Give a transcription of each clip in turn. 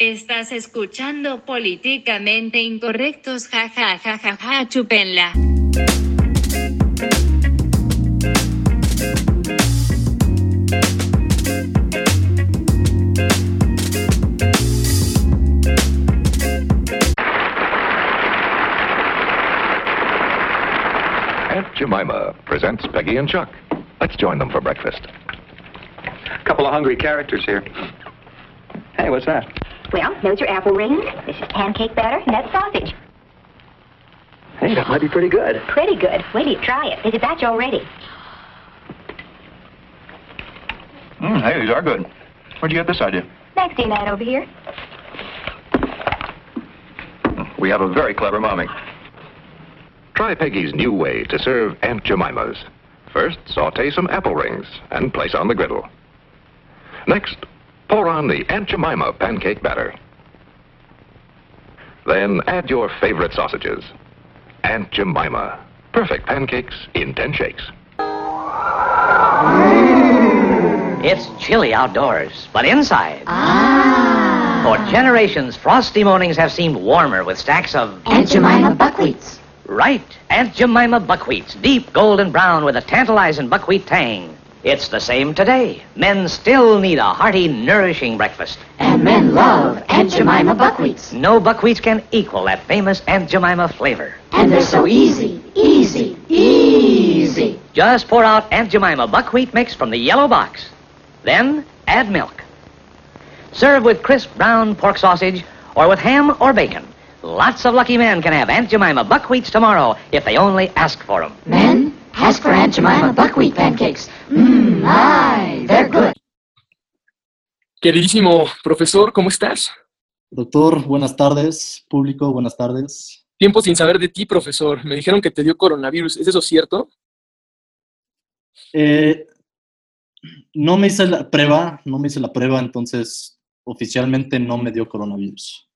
Estás escuchando políticamente incorrectos, ja ja ja ja ja, chupenla. Aunt Jemima presents Peggy and Chuck. Let's join them for breakfast. A couple of hungry characters here. Hey, what's that? Well, those are apple rings. This is pancake batter, and that's sausage. Hey, that might be pretty good. Pretty good. Wait till you try it. There's a batch already. Mm, hey, these are good. Where'd you get this idea? Maxie and Matt over here. We have a very clever mommy. Try Peggy's new way to serve Aunt Jemima's. First, saute some apple rings and place on the griddle. Next, pour on the Aunt Jemima pancake batter. Then add your favorite sausages. Aunt Jemima. Perfect pancakes in 10 shakes. It's chilly outdoors, but inside. Ah. For generations, frosty mornings have seemed warmer with stacks of. Aunt Jemima buckwheats. Right, Aunt Jemima buckwheats, deep golden brown with a tantalizing buckwheat tang. It's the same today. Men still need a hearty, nourishing breakfast. And men love Aunt Jemima buckwheats. No buckwheats can equal that famous Aunt Jemima flavor. And they're so easy, easy, easy. Just pour out Aunt Jemima buckwheat mix from the yellow box. Then add milk. Serve with crisp brown pork sausage or with ham or bacon. Lots of lucky men can have Aunt Jemima buckwheats tomorrow if they only ask for them. Men, ask for Aunt Jemima buckwheat pancakes. Mmm, my, they're good. Queridísimo profesor, ¿cómo estás? Doctor, buenas tardes. Público, buenas tardes. Tiempo sin saber de ti, profesor. Me dijeron que te dio coronavirus. ¿Es eso cierto? Eh, no me hice la prueba, no me hice la prueba, entonces oficialmente no me dio coronavirus.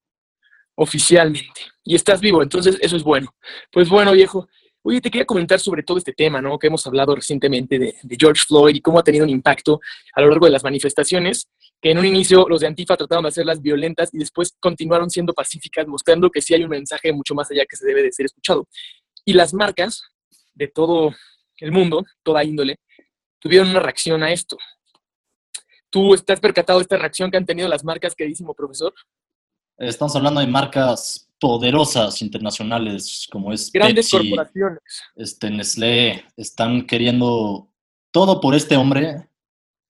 Oficialmente. Y estás vivo, entonces eso es bueno. Pues bueno, viejo. Oye, te quería comentar sobre todo este tema, ¿no? Que hemos hablado recientemente de, George Floyd y cómo ha tenido un impacto a lo largo de las manifestaciones, que en un inicio los de Antifa trataron de hacerlas violentas y después continuaron siendo pacíficas, mostrando que sí hay un mensaje mucho más allá que se debe de ser escuchado. Y las marcas de todo el mundo, toda índole, tuvieron una reacción a esto. ¿Tú estás percatado de esta reacción que han tenido las marcas, queridísimo profesor? Estamos hablando de marcas poderosas internacionales como es Grandes Pepsi, corporaciones. este, Nestlé, están queriendo todo por este hombre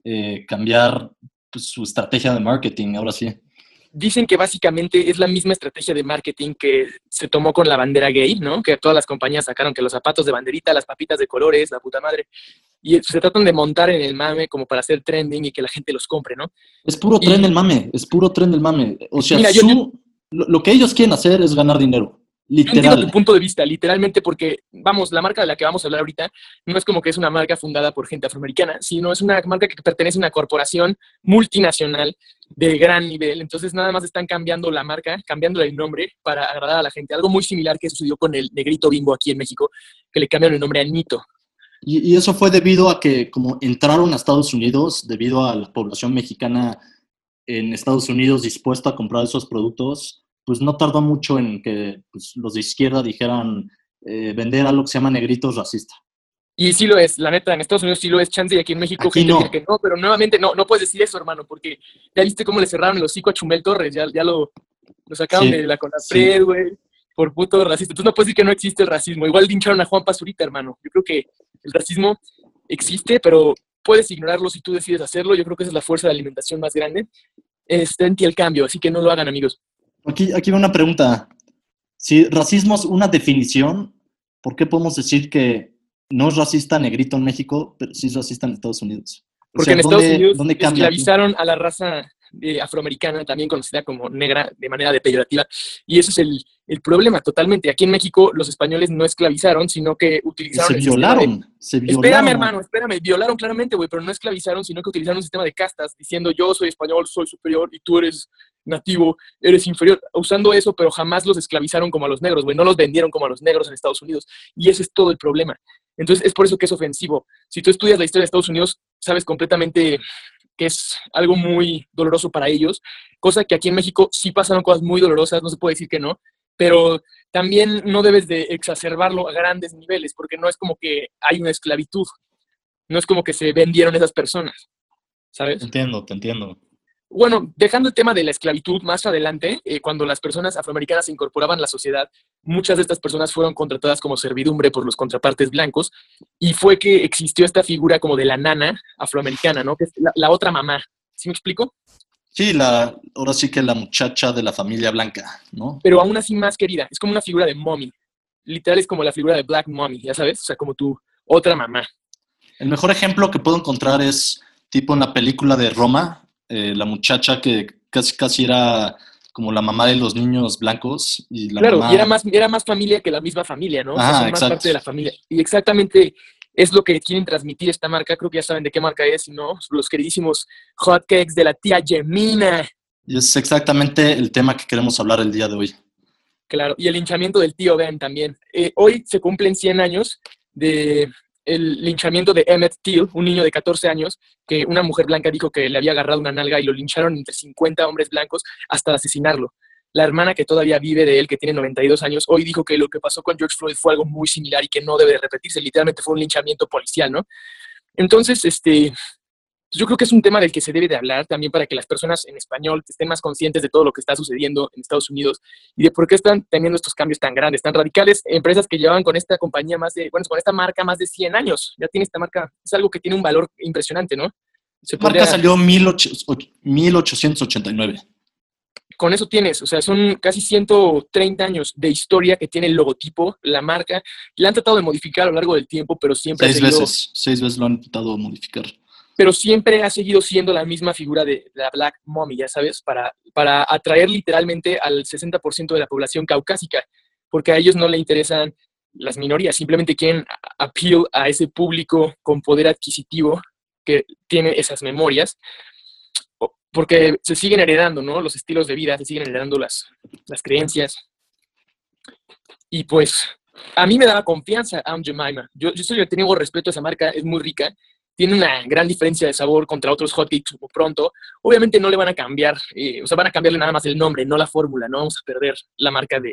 eh, cambiar pues, su estrategia de marketing, ahora sí. Dicen que básicamente es la misma estrategia de marketing que se tomó con la bandera gay, ¿no? Que todas las compañías sacaron que los zapatos de banderita, las papitas de colores, la puta madre. Y se tratan de montar en el mame como para hacer trending y que la gente los compre, ¿no? Es puro Y- tren del mame, es puro tren del mame. O sea, Mira, yo- su- lo, lo que ellos quieren hacer es ganar dinero, Yo entiendo literal. tu punto de vista, literalmente, porque, vamos, la marca de la que vamos a hablar ahorita no es como que es una marca fundada por gente afroamericana, sino es una marca que pertenece a una corporación multinacional de gran nivel. Entonces, nada más están cambiando la marca, cambiándole el nombre para agradar a la gente. Algo muy similar que sucedió con el negrito bimbo aquí en México, que le cambiaron el nombre a Nito. Y, y eso fue debido a que como entraron a Estados Unidos, debido a la población mexicana en Estados Unidos dispuesta a comprar esos productos, pues no tardó mucho en que pues, los de izquierda dijeran eh, vender algo que se llama negritos racista. Y sí lo es, la neta, en Estados Unidos sí lo es chance y aquí en México Aquí gente no. que no, pero nuevamente no, no puedes decir eso, hermano, porque ya viste cómo le cerraron el hocico a Chumel Torres, ya, ya lo, lo sacaron Sí, de la Conapred, güey, por puto racista. Tú no puedes decir que no existe el racismo. Igual lincharon a Juan Pazurita, hermano. Yo creo que el racismo existe, pero puedes ignorarlo si tú decides hacerlo. Yo creo que esa es la fuerza de alimentación más grande. Está en ti el cambio, así que no lo hagan, amigos. Aquí, aquí va una pregunta. Si racismo es una definición, ¿por qué podemos decir que no es racista negrito en México, pero sí es racista en Estados Unidos? O Porque sea, en Estados ¿dónde- Unidos dónde esclavizaron a la raza eh, afroamericana, también conocida como negra de manera de peyorativa, y eso es el, el problema totalmente. Aquí en México los españoles no esclavizaron, sino que utilizaron Se de- violaron, se violaron. Espérame, hermano, espérame. Violaron claramente, güey, pero no esclavizaron, sino que utilizaron un sistema de castas, diciendo yo soy español, soy superior y tú eres nativo, eres inferior, usando eso, pero jamás los esclavizaron como a los negros, güey, no los vendieron como a los negros en Estados Unidos. Y ese es todo el problema. Entonces, es por eso que es ofensivo. Si tú estudias la historia de Estados Unidos, sabes completamente que es algo muy doloroso para ellos, cosa que aquí en México sí pasaron cosas muy dolorosas, no se puede decir que no, pero también no debes de exacerbarlo a grandes niveles, porque no es como que hay una esclavitud, no es como que se vendieron esas personas, ¿sabes? Te entiendo, te entiendo. Bueno, dejando el tema de la esclavitud más adelante, eh, cuando las personas afroamericanas se incorporaban a la sociedad, muchas de estas personas fueron contratadas como servidumbre por los contrapartes blancos y fue que existió esta figura como de la nana afroamericana, ¿no? Que es la, la otra mamá. ¿Sí me explico? Sí, la, ahora sí que la muchacha de la familia blanca, ¿no? Pero aún así más querida. Es como una figura de mommy. Literal es como la figura de Black Mommy, ya sabes? O sea, como tu otra mamá. El mejor ejemplo que puedo encontrar es tipo en la película de Roma, eh, la muchacha que casi casi era como la mamá de los niños blancos. Y la claro, mamá- y era más, era más familia que la misma familia, ¿no? O sea, más exacto. parte de la familia. Y exactamente es lo que quieren transmitir esta marca. Creo que ya saben de qué marca es, ¿no? Los queridísimos hotcakes de la tía Gemina. Y es exactamente el tema que queremos hablar el día de hoy. Claro, y el linchamiento del tío Ben también. Eh, hoy se cumplen 100 años de el linchamiento de Emmett Till, un niño de 14 años, que una mujer blanca dijo que le había agarrado una nalga y lo lincharon entre 50 hombres blancos hasta asesinarlo. La hermana que todavía vive de él, que tiene 92 años, hoy dijo que lo que pasó con George Floyd fue algo muy similar y que no debe de repetirse. Literalmente fue un linchamiento policial, ¿no? Entonces, este, yo creo que es un tema del que se debe de hablar también para que las personas en español estén más conscientes de todo lo que está sucediendo en Estados Unidos y de por qué están teniendo estos cambios tan grandes, tan radicales. Empresas que llevaban con esta compañía más de, bueno, con esta marca más de 100 años. Ya tiene esta marca, es algo que tiene un valor impresionante, ¿no? Se La marca podría- salió en 18- 1889. con eso tienes, o sea, son casi 130 años de historia que tiene el logotipo, la marca. La han tratado de modificar a lo largo del tiempo, pero siempre, ha Seis seguido- veces, seis veces lo han intentado modificar. Pero siempre ha seguido siendo la misma figura de la Black Mommy, ya sabes, para, para atraer literalmente al 60% de la población caucásica, porque a ellos no le interesan las minorías, simplemente quieren appeal a ese público con poder adquisitivo que tiene esas memorias, porque se siguen heredando, ¿no? Los estilos de vida, se siguen heredando las, las creencias. Y pues, a mí me daba confianza Aunt Jemima. Yo, yo soy, tengo respeto a esa marca, es muy rica, tiene una gran diferencia de sabor contra otros hotcakes como pronto. Obviamente no le van a cambiar, eh, o sea, van a cambiarle nada más el nombre, no la fórmula, no vamos a perder la marca de...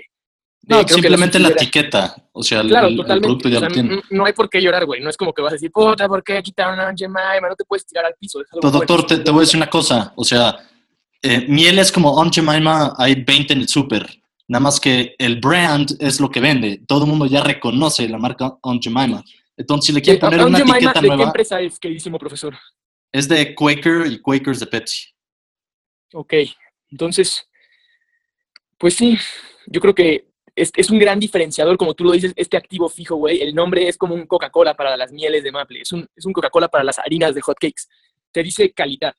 de- No, simplemente la etiqueta. O sea, el, Claro, el- producto ya O sea, lo tiene. no hay por qué llorar, güey. No es como que vas a decir, puta, ¿por qué quitaron a Jemima? No te puedes tirar al piso. Pero, doctor, te, te voy a decir una cosa. O sea, eh, miel es como Aunt Jemima, hay 20 en el súper. Nada más que el brand es lo que vende. Todo el mundo ya reconoce la marca Aunt Jemima. Entonces, si le quieren Eh, poner una etiqueta ¿De qué nueva, empresa es, queridísimo profesor? es de Quaker y Quakers de Pepsi. Ok, entonces, pues sí, yo creo que es, es un gran diferenciador, como tú lo dices, este activo fijo, güey. El nombre es como un Coca-Cola para las mieles de maple, es un, es un Coca-Cola para las harinas de hotcakes. Te dice calidad,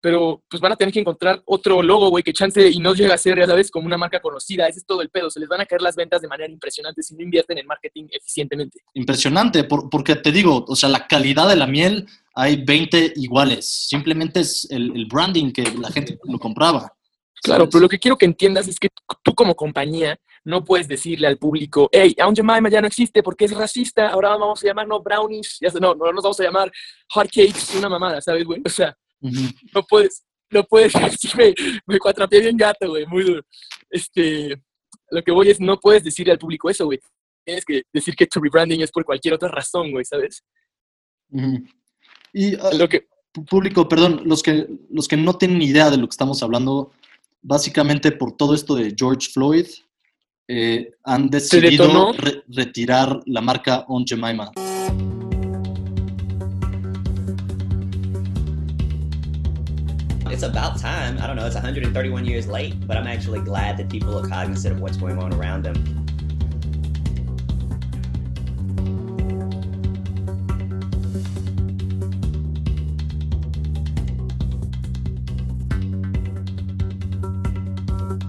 pero pues van a tener que encontrar otro logo, güey, que chance y no llega a ser, ya sabes, como una marca conocida. Ese es todo el pedo. Se les van a caer las ventas de manera impresionante si no invierten en marketing eficientemente. Impresionante, por- porque te digo, o sea, la calidad de la miel hay 20 iguales. Simplemente es el, el branding que la gente lo compraba. Claro, ¿sabes? pero lo que quiero que entiendas es que tú como compañía no puedes decirle al público, hey, Aunt Jemima ya no existe porque es racista, ahora vamos a llamarnos brownies, ya no, no nos vamos a llamar hotcakes, una mamada, ¿sabes, güey? O sea, No puedes, no puedes, sí, me, me cuatrapié bien gato, güey, muy duro. Este, lo que voy es, no puedes decirle al público eso, güey. Tienes que decir que tu rebranding es por cualquier otra razón, güey, ¿sabes? Y ah, Lo que, público, perdón, los que, los que no tienen ni idea de lo que estamos hablando, básicamente por todo esto de George Floyd, eh, han decidido re- retirar la marca Aunt Jemima. It's about time. I don't know, it's 131 years late, but I'm actually glad that people are cognizant of what's going on around them.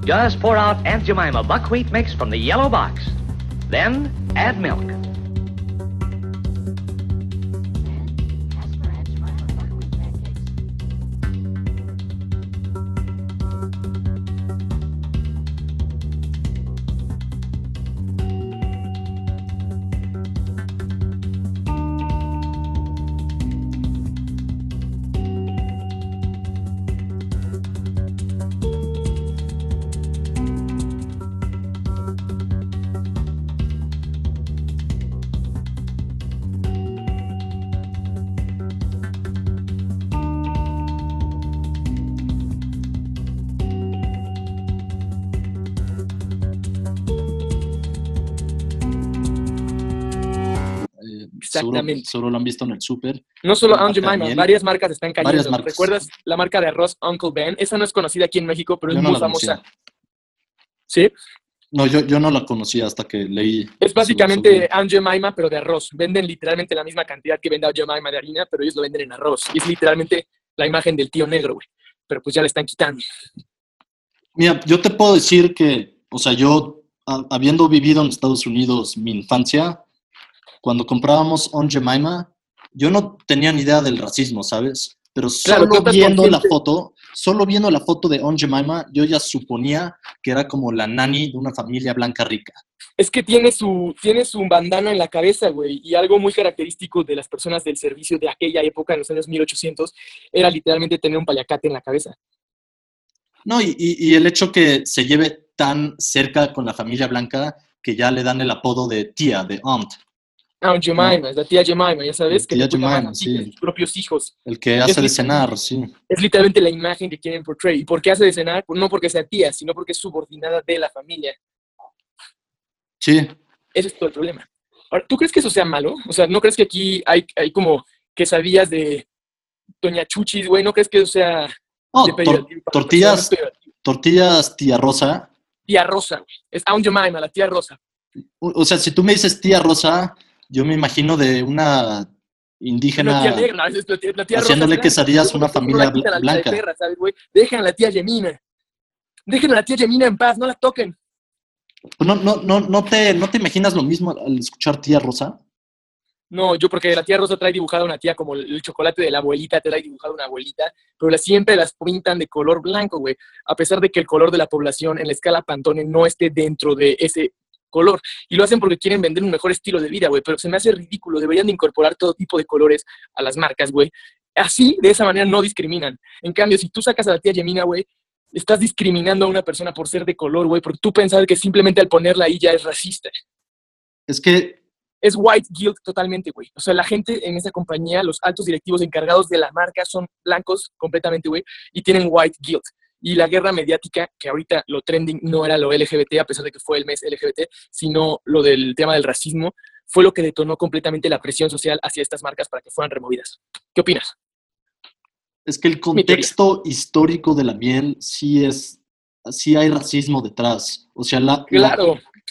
Just pour out Aunt Jemima buckwheat mix from the yellow box. Then add milk. Exactamente. seguro lo han visto en el súper. No solo Aunt Jemima, varias marcas están cayendo. Marcas. ¿Recuerdas la marca de arroz Uncle Ben? Esa no es conocida aquí en México, pero Yo es no muy la famosa. conocía. Sí, No, yo, yo no la conocía hasta que leí. es básicamente Aunt Jemima, pero de arroz. Venden literalmente la misma cantidad que vende Aunt Jemima de harina, pero ellos lo venden en arroz. Y es literalmente la imagen del tío negro, güey. Pero pues ya le están quitando. Mira, yo te puedo decir que, o sea, yo, a- habiendo vivido en Estados Unidos mi infancia, cuando comprábamos On Jemima, yo no tenía ni idea del racismo, ¿sabes? Pero solo viendo la foto, solo viendo la foto de On Jemima, yo ya suponía que era como la nani de una familia blanca rica. Es que tiene su, tiene su bandana en la cabeza, güey, y algo muy característico de las personas del servicio de aquella época, en los años 1800, era literalmente tener un payacate en la cabeza. No, y, y- y el hecho que se lleve tan cerca con la familia blanca que ya le dan el apodo de tía, de aunt, Aunt Jemima, es la tía Jemima, ya sabes, La que tía Jemima, sus hijos, sí. sus propios hijos. el que hace de li- cenar, sí. Es literalmente la imagen que quieren portray. ¿Y por qué hace de cenar? No porque sea tía, sino porque es subordinada de la familia. Sí, Ese es todo el problema. Ahora, ¿tú crees que eso sea malo? O sea, ¿no crees que aquí hay, hay como quesadillas de Doña Chuchis, güey? ¿No crees que eso sea de tor- para tortillas? Es tortillas tía Rosa. Tía Rosa, güey. Es Aunt Jemima, la tía Rosa. O o sea, si tú me dices tía Rosa, yo me imagino de una indígena. Una tía negra, la tía, la tía Rosa haciéndole blanca. quesadillas a una familia la la blanca. de perra, ¿sabes, güey? Dejen a la tía Yemina. Dejen a la tía Yemina en paz, no la toquen. No, no, no, no, te, ¿No te imaginas lo mismo al escuchar tía Rosa? No, yo porque la tía Rosa trae dibujada una tía como el chocolate de la abuelita, te trae dibujada una abuelita, pero las, siempre las pintan de color blanco, güey. A pesar de que el color de la población en la escala Pantone no esté dentro de ese color. Y lo hacen porque quieren vender un mejor estilo de vida, güey. Pero se me hace ridículo. Deberían de incorporar todo tipo de colores a las marcas, güey. Así, de esa manera, no discriminan. En cambio, si tú sacas a la tía Yemina, güey, estás discriminando a una persona por ser de color, güey, porque tú pensabas que simplemente al ponerla ahí ya es racista Es que, es white guilt totalmente, güey. O sea, la gente en esa compañía, los altos directivos encargados de la marca son blancos completamente, güey, y tienen white guilt. Y la guerra mediática, que ahorita lo trending no era lo LGBT, a pesar de que fue el mes LGBT, sino lo del tema del racismo, fue lo que detonó completamente la presión social hacia estas marcas para que fueran removidas. ¿Qué opinas? es que el contexto histórico de la miel sí es, sí hay racismo detrás. O sea, la,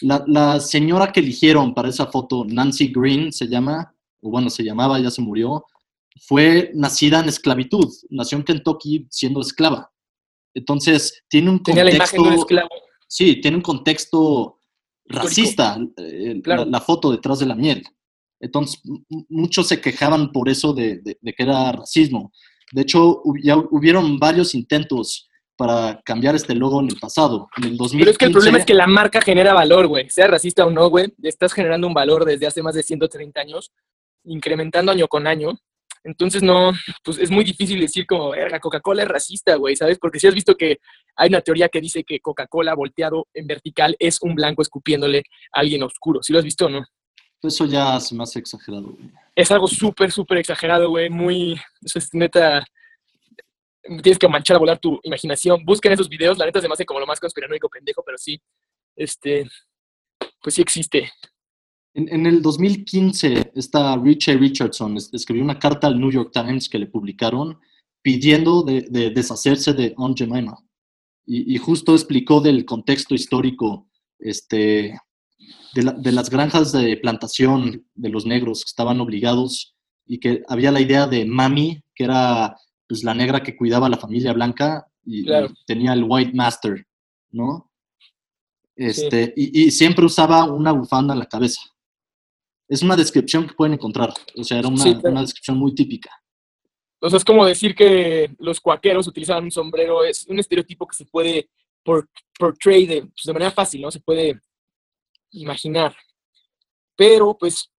la- la señora que eligieron para esa foto, Nancy Green se llama, o bueno, se llamaba, ya se murió, fue nacida en esclavitud, nació en Kentucky siendo esclava. Entonces, tiene un tenía la imagen de un contexto, esclavo. sí, tiene un contexto racista, eh, Claro. la, la foto detrás de la miel. Entonces, muchos se quejaban por eso de, de- de que era racismo. De hecho, hub- ya hubieron varios intentos para cambiar este logo en el pasado. En el 2015, Pero es que el problema es que la marca genera valor, güey. Sea racista o no, güey. Estás generando un valor desde hace más de 130 años, incrementando año con año. Entonces, no, pues es muy difícil decir como, verga, Coca-Cola es racista, güey, ¿sabes? Porque si has visto que hay una teoría que dice que Coca-Cola volteado en vertical es un blanco escupiéndole a alguien oscuro. ¿Sí lo has visto o no? Eso ya se me hace exagerado. güey. Es algo súper, súper exagerado, güey. Muy, eso es neta, tienes que manchar a volar tu imaginación. Busquen esos videos, la neta se me hace como lo más conspiranoico pendejo, pero sí, este, pues sí existe. En, en el 2015, esta Richie Richardson es- escribió una carta al New York Times que le publicaron pidiendo de, de deshacerse de Aunt Jemima. Y, y justo explicó del contexto histórico este, de, la- de las granjas de plantación de los negros que estaban obligados y que había la idea de mami, que era pues, la negra que cuidaba a la familia blanca y, tenía el white master, ¿no? Este, y, y siempre usaba una bufanda en la cabeza. Es una descripción que pueden encontrar. O sea, era una, Sí, una descripción muy típica. Sea, es como decir que los cuaqueros utilizaban un sombrero, es un estereotipo que se puede por, portray de, pues, de manera fácil, ¿no? Se puede imaginar. Pero, pues,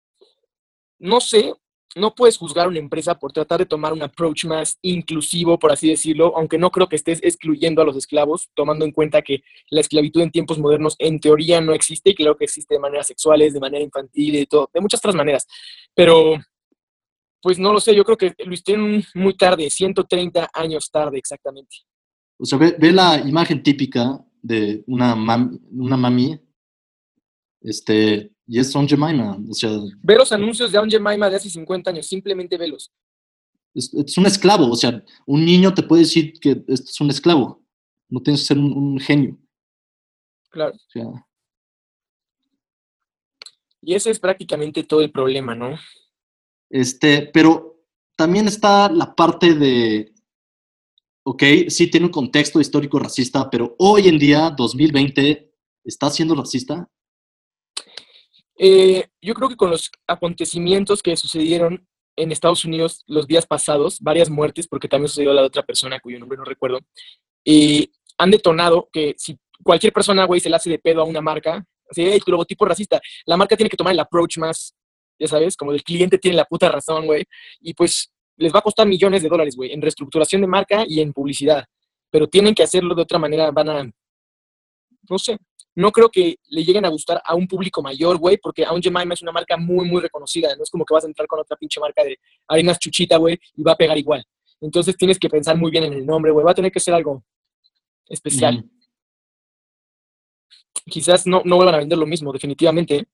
no sé, no puedes juzgar a una empresa por tratar de tomar un approach más inclusivo, por así decirlo, aunque no creo que estés excluyendo a los esclavos, tomando en cuenta que la esclavitud en tiempos modernos en teoría no existe y creo que existe de maneras sexuales, de manera infantil y de todo, de muchas otras maneras. Pero, pues no lo sé, yo creo que lo hicieron muy tarde, 130 años tarde exactamente. O sea, ve, ve la imagen típica de una, mam- una mami este, y es Aunt Jemima. O sea, Ve los anuncios de Aunt Jemima de hace 50 años, simplemente velos. es, es un esclavo. O sea, un niño te puede decir que esto es un esclavo. No tienes que ser un, un genio. Claro. O sea, Y ese es prácticamente todo el problema, ¿no? Este, pero también está la parte de, ok, sí tiene un contexto histórico racista, pero hoy en día, 2020, ¿está siendo racista? Eh, yo creo que con los acontecimientos que sucedieron en Estados Unidos los días pasados, varias muertes, porque también sucedió la otra persona cuyo nombre no recuerdo, y han detonado que si cualquier persona, güey, se le hace de pedo a una marca, así, hey, tu logotipo racista, la marca tiene que tomar el approach más, ya sabes, como el cliente tiene la puta razón, güey, y pues les va a costar millones de dólares, güey, en reestructuración de marca y en publicidad, pero tienen que hacerlo de otra manera, van a, no sé, no creo que le lleguen a gustar a un público mayor, güey, porque Aunt Jemima es una marca muy, muy reconocida. No es como que vas a entrar con otra pinche marca de arenas chuchita, güey, y va a pegar igual. Entonces tienes que pensar muy bien en el nombre, güey. Va a tener que ser algo especial. Ujú. Quizás no, no vuelvan a vender lo mismo, definitivamente.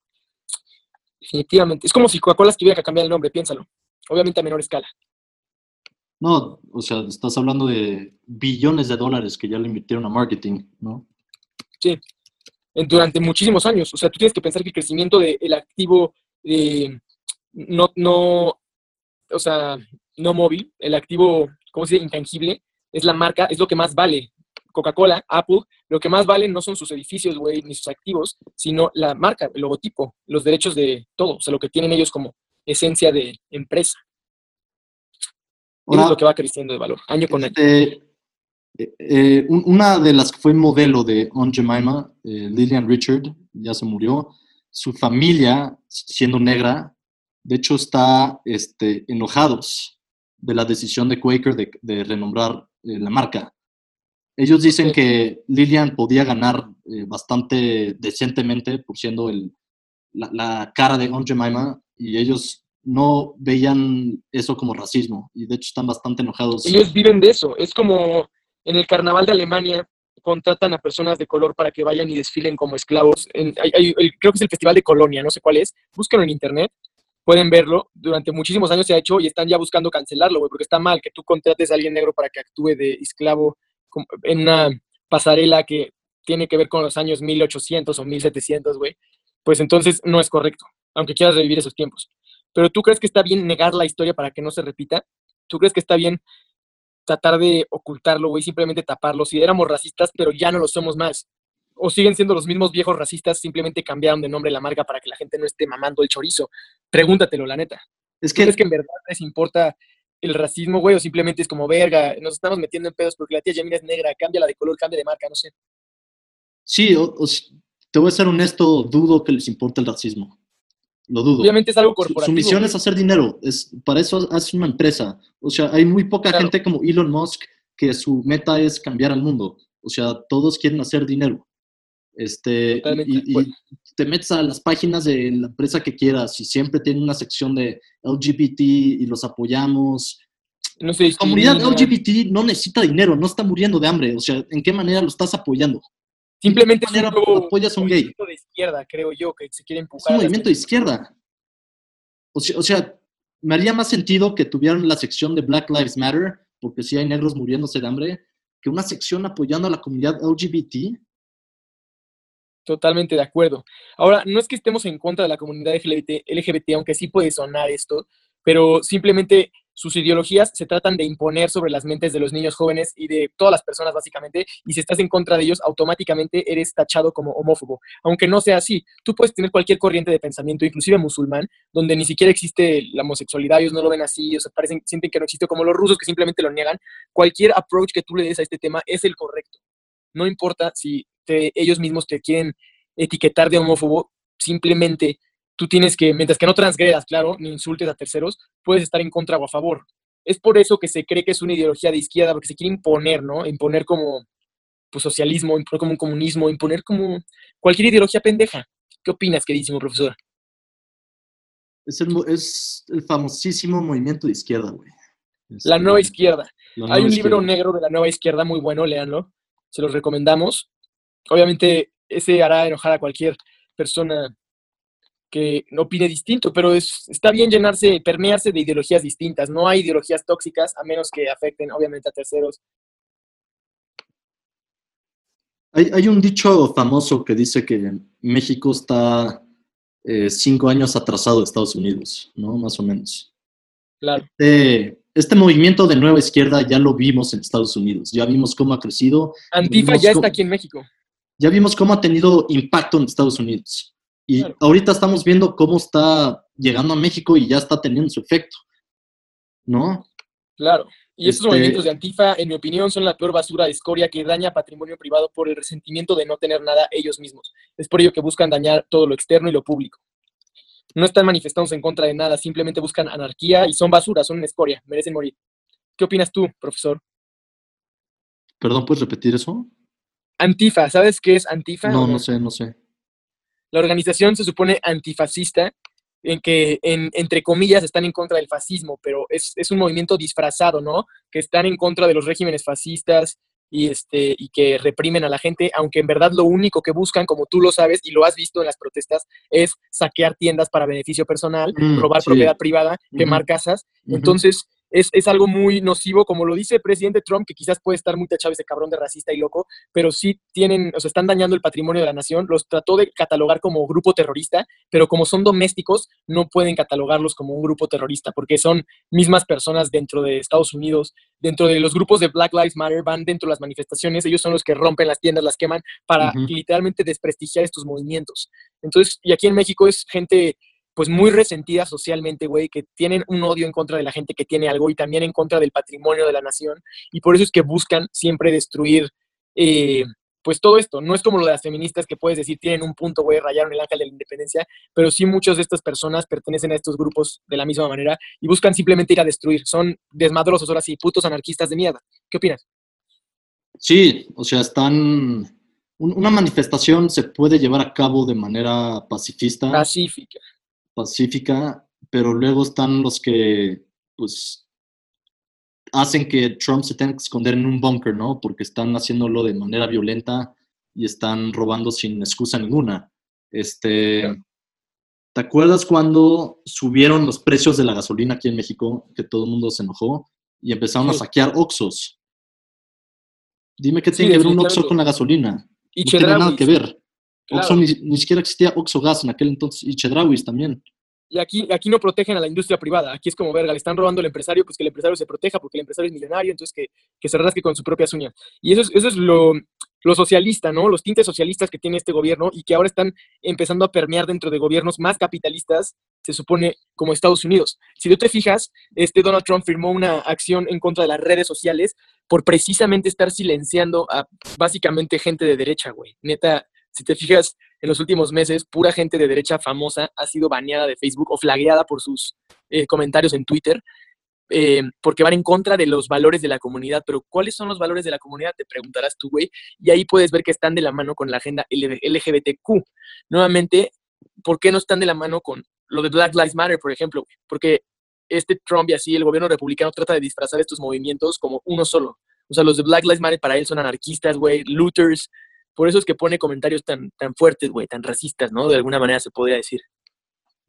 Definitivamente. Es como si Coca-Cola tuviera que cambiar el nombre, piénsalo. Obviamente a menor escala. No, o sea, estás hablando de billones de dólares que ya le invirtieron a marketing, ¿no? Sí, durante muchísimos años. O sea, tú tienes que pensar que el crecimiento del activo eh, no, no, o sea, no móvil, el activo, ¿cómo se dice? Intangible, es la marca, es lo que más vale. Coca-Cola, Apple, lo que más vale no son sus edificios, güey, ni sus activos, sino la marca, el logotipo, los derechos de todo, o sea, lo que tienen ellos como esencia de empresa. Eso es lo que va creciendo de valor, año con año. Este, eh, un- una de las que fue modelo de Aunt Jemima, eh, Lillian Richard, ya se murió. Su familia, siendo negra, de hecho está este, enojados de la decisión de Quaker de, de renombrar eh, la marca. Ellos dicen que Lillian podía ganar eh, bastante decentemente por siendo el, la, la cara de Aunt Jemima y ellos no veían eso como racismo y de hecho están bastante enojados. Ellos viven de eso. Es como en el carnaval de Alemania contratan a personas de color para que vayan y desfilen como esclavos. Creo que es el Festival de Colonia, no sé cuál es. Búsquenlo en internet, pueden verlo. Durante muchísimos años se ha hecho y están ya buscando cancelarlo, güey, porque está mal que tú contrates a alguien negro para que actúe de esclavo en una pasarela que tiene que ver con los años 1800 o 1700, güey. Pues entonces no es correcto, aunque quieras revivir esos tiempos. Pero tú crees que está bien negar la historia para que no se repita? ¿Tú crees que está bien tratar de ocultarlo, güey, simplemente taparlo. Si éramos racistas, pero ya no lo somos más. O siguen siendo los mismos viejos racistas, simplemente cambiaron de nombre la marca para que la gente no esté mamando el chorizo. Pregúntatelo, la neta. Es ¿Tú que, crees que en verdad les importa el racismo, güey? O simplemente es como, verga, nos estamos metiendo en pedos porque la tía Yamina es negra, cámbiala de color, cambia de marca, no sé. sí, o- te voy a ser honesto, dudo que les importe el racismo. Lo dudo. Obviamente es algo corporativo. Su misión güey. es hacer dinero. Es, para eso hace una empresa. O sea, hay muy poca Claro. gente como Elon Musk que su meta es cambiar al mundo. O sea, todos quieren hacer dinero. Este, y, y te metes a las páginas de la empresa que quieras y siempre tienen una sección de LGBT y los apoyamos. No se La comunidad. LGBT no necesita dinero, no está muriendo de hambre. O sea, ¿en qué manera lo estás apoyando? Simplemente es un nuevo apoyas a un gay? movimiento de izquierda, creo yo, que se quiere Es empujar. un a las movimiento de izquierda. O sea, o sea, me haría más sentido que tuvieran la sección de Black Lives Matter, porque si hay negros muriéndose de hambre, que una sección apoyando a la comunidad LGBT. Totalmente de acuerdo. Ahora, no es que estemos en contra de la comunidad LGBT, LGBT, aunque sí puede sonar esto, pero simplemente sus ideologías se tratan de imponer sobre las mentes de los niños jóvenes y de todas las personas básicamente, y si estás en contra de ellos, automáticamente eres tachado como homófobo. Aunque no sea así, tú puedes tener cualquier corriente de pensamiento, inclusive musulmán, donde ni siquiera existe la homosexualidad, ellos no lo ven así, o sea, parecen, sienten que no existe, como los rusos que simplemente lo niegan. Cualquier approach que tú le des a este tema es el correcto. No importa si ellos mismos te quieren etiquetar de homófobo, simplemente tú tienes que, mientras que no transgredas, claro, ni insultes a terceros, puedes estar en contra o a favor. Es por eso que se cree que es una ideología de izquierda, porque se quiere imponer, ¿no? Imponer como pues, socialismo, imponer como un comunismo, imponer como cualquier ideología pendeja. ¿Qué opinas, queridísimo profesor? Es el, es el famosísimo movimiento de izquierda, güey. La nueva izquierda. la Hay un libro negro de la nueva izquierda muy bueno, léanlo. Se los recomendamos. Obviamente, ese hará enojar a cualquier persona que opine distinto, pero es, está bien llenarse, permearse de ideologías distintas. No hay ideologías tóxicas a menos que afecten, obviamente, a terceros. Hay, hay un dicho famoso que dice que México está eh, cinco años atrasado de Estados Unidos, ¿no? Más o menos. Claro. Este, este movimiento de nueva izquierda ya lo vimos en Estados Unidos, ya vimos cómo ha crecido. Antifa ya está aquí en México. ya vimos cómo ha tenido impacto en Estados Unidos. Y Claro. ahorita estamos viendo cómo está llegando a México y ya está teniendo su efecto. ¿No? Claro. Y estos Este- movimientos de Antifa, en mi opinión, son la peor basura de escoria que daña patrimonio privado por el resentimiento de no tener nada ellos mismos. Es por ello que buscan dañar todo lo externo y lo público. No están manifestándose en contra de nada, simplemente buscan anarquía y son basura, son una escoria, merecen morir. ¿Qué opinas tú, profesor? Perdón, ¿puedes repetir eso? Antifa, ¿sabes qué es Antifa? No, no sé, no sé. La organización se supone antifascista, en que, en- entre comillas, están en contra del fascismo, pero es, es un movimiento disfrazado, ¿no? Que están en contra de los regímenes fascistas y, este, y que reprimen a la gente, aunque en verdad lo único que buscan, como tú lo sabes y lo has visto en las protestas, es saquear tiendas para beneficio personal, Mm, robar sí. propiedad privada, quemar casas. Entonces, es, es algo muy nocivo, como lo dice el presidente Trump, que quizás puede estar muy tachado ese cabrón de racista y loco, pero sí tienen, o sea, están dañando el patrimonio de la nación. Los trató de catalogar como grupo terrorista, pero como son domésticos, no pueden catalogarlos como un grupo terrorista, porque son mismas personas dentro de Estados Unidos, dentro de los grupos de Black Lives Matter, van dentro de las manifestaciones, ellos son los que rompen las tiendas, las queman, para literalmente desprestigiar estos movimientos. Entonces, y aquí en México es gente pues muy resentida socialmente, güey, que tienen un odio en contra de la gente que tiene algo y también en contra del patrimonio de la nación. Y por eso es que buscan siempre destruir, eh, pues todo esto. No es como lo de las feministas que puedes decir tienen un punto, güey, rayaron el ángel de la independencia, pero sí muchas de estas personas pertenecen a estos grupos de la misma manera y buscan simplemente ir a destruir. Son desmadrosos, ahora sí, putos anarquistas de mierda. ¿Qué opinas? Sí, o sea, están. un- Una manifestación se puede llevar a cabo de manera pacifista, Pacífica. Pacífica, pero luego están los que, pues, hacen que Trump se tenga que esconder en un búnker, ¿no? Porque están haciéndolo de manera violenta y están robando sin excusa ninguna. Este, Claro. ¿te acuerdas cuando subieron los precios de la gasolina aquí en México, que todo el mundo se enojó y empezaron a saquear Oxos? Dime qué Sí, tiene que ver un Oxxo definitivamente. con la gasolina. Y no tiene nada que ver. Claro. Oxxo ni, ni siquiera existía Oxxo Gas en aquel entonces y Chedrauis también. Y aquí, aquí no protegen a la industria privada. Aquí es como, verga, le están robando al empresario, pues que el empresario se proteja porque el empresario es millonario, entonces que, que se rasque con sus propias uñas. Y eso es, eso es lo, lo socialista, ¿no? Los tintes socialistas que tiene este gobierno y que ahora están empezando a permear dentro de gobiernos más capitalistas, se supone, como Estados Unidos. Si tú te fijas, este Donald Trump firmó una acción en contra de las redes sociales por precisamente estar silenciando a básicamente gente de derecha, güey. Neta, si te fijas, en los últimos meses, pura gente de derecha famosa ha sido baneada de Facebook o flagueada por sus eh, comentarios en Twitter, eh, porque van en contra de los valores de la comunidad. Pero, ¿cuáles son los valores de la comunidad? Te preguntarás tú, güey. Y ahí puedes ver que están de la mano con la agenda LGBTQ. Nuevamente, ¿por qué no están de la mano con lo de Black Lives Matter, por ejemplo? Porque este Trump y así, el gobierno republicano trata de disfrazar estos movimientos como uno solo. O sea, los de Black Lives Matter para él son anarquistas, güey, looters. Por eso es que pone comentarios tan, tan fuertes, güey, tan racistas, ¿no? De alguna manera se podría decir.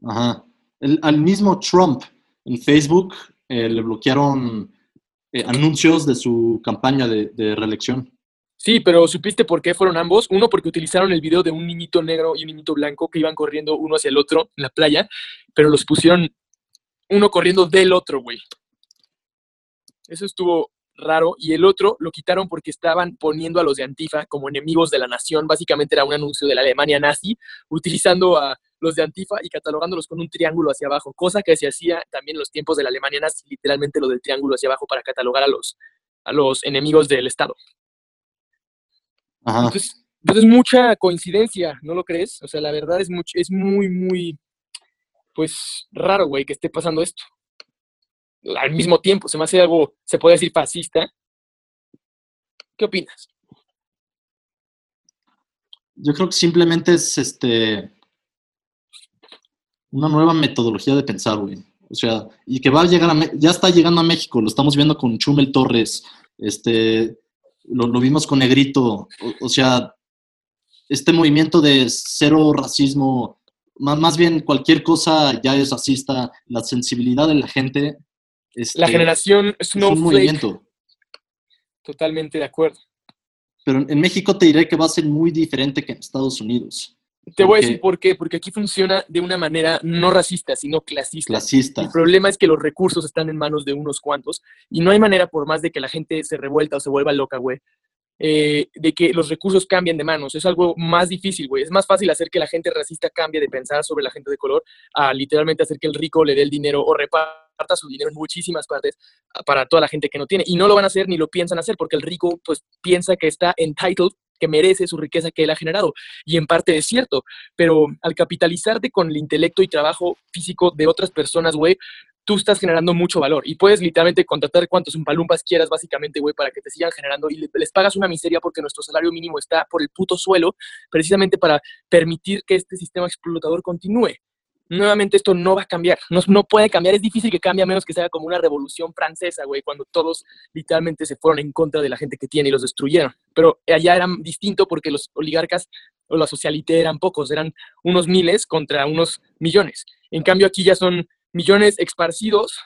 Ajá. El- al mismo Trump en Facebook eh, le bloquearon eh, anuncios de su campaña de, de reelección. Sí, pero ¿supiste por qué fueron ambos? Uno, porque utilizaron el video de un niñito negro y un niñito blanco que iban corriendo uno hacia el otro en la playa, pero los pusieron uno corriendo del otro, güey. Eso estuvo raro. Y el otro lo quitaron porque estaban poniendo a los de Antifa como enemigos de la nación. Básicamente era un anuncio de la Alemania nazi, utilizando a los de Antifa y catalogándolos con un triángulo hacia abajo, cosa que se hacía también en los tiempos de la Alemania nazi, literalmente lo del triángulo hacia abajo para catalogar a los, a los enemigos del Estado. Ajá. Entonces, pues es mucha coincidencia, ¿no lo crees? O sea, la verdad es, mucho, es muy, muy, pues, raro, güey, que esté pasando esto. Al mismo tiempo, se me hace algo, se puede decir fascista. ¿Qué opinas? Yo creo que simplemente es este una nueva metodología de pensar, güey. O sea, y que va a llegar a ya está llegando a México, lo estamos viendo con Chumel Torres, este lo, vimos con Negrito, o, o sea, este movimiento de cero racismo ma- más bien cualquier cosa ya es racista, la sensibilidad de la gente este, La generación es un Snowflake, movimiento. totalmente de acuerdo. Pero en México te diré que va a ser muy diferente que en Estados Unidos. Te voy a decir por qué, porque aquí funciona de una manera no racista, sino clasista. Clasista. El problema es que los recursos están en manos de unos cuantos y no hay manera, por más de que la gente se revuelta o se vuelva loca, güey, eh, de que los recursos cambien de manos. Es algo más difícil, güey. Es más fácil hacer que la gente racista cambie de pensar sobre la gente de color a literalmente hacer que el rico le dé el dinero o reparta su dinero en muchísimas partes a- para toda la gente que no tiene. Y no lo van a hacer ni lo piensan hacer porque el rico pues piensa que está entitled, que merece su riqueza que él ha generado. Y en parte es cierto, pero al capitalizarte con el intelecto y trabajo físico de otras personas, güey, tú estás generando mucho valor y puedes literalmente contratar cuantos umpalumpas quieras, básicamente, güey, para que te sigan generando y le- les pagas una miseria porque nuestro salario mínimo está por el puto suelo, precisamente para permitir que este sistema explotador continúe. Nuevamente, esto no va a cambiar, no, no puede cambiar, es difícil que cambie a menos que sea como una revolución francesa, güey, cuando todos literalmente se fueron en contra de la gente que tiene y los destruyeron. Pero allá era distinto porque los oligarcas o la socialité eran pocos, eran unos miles contra unos millones. En cambio, aquí ya son millones esparcidos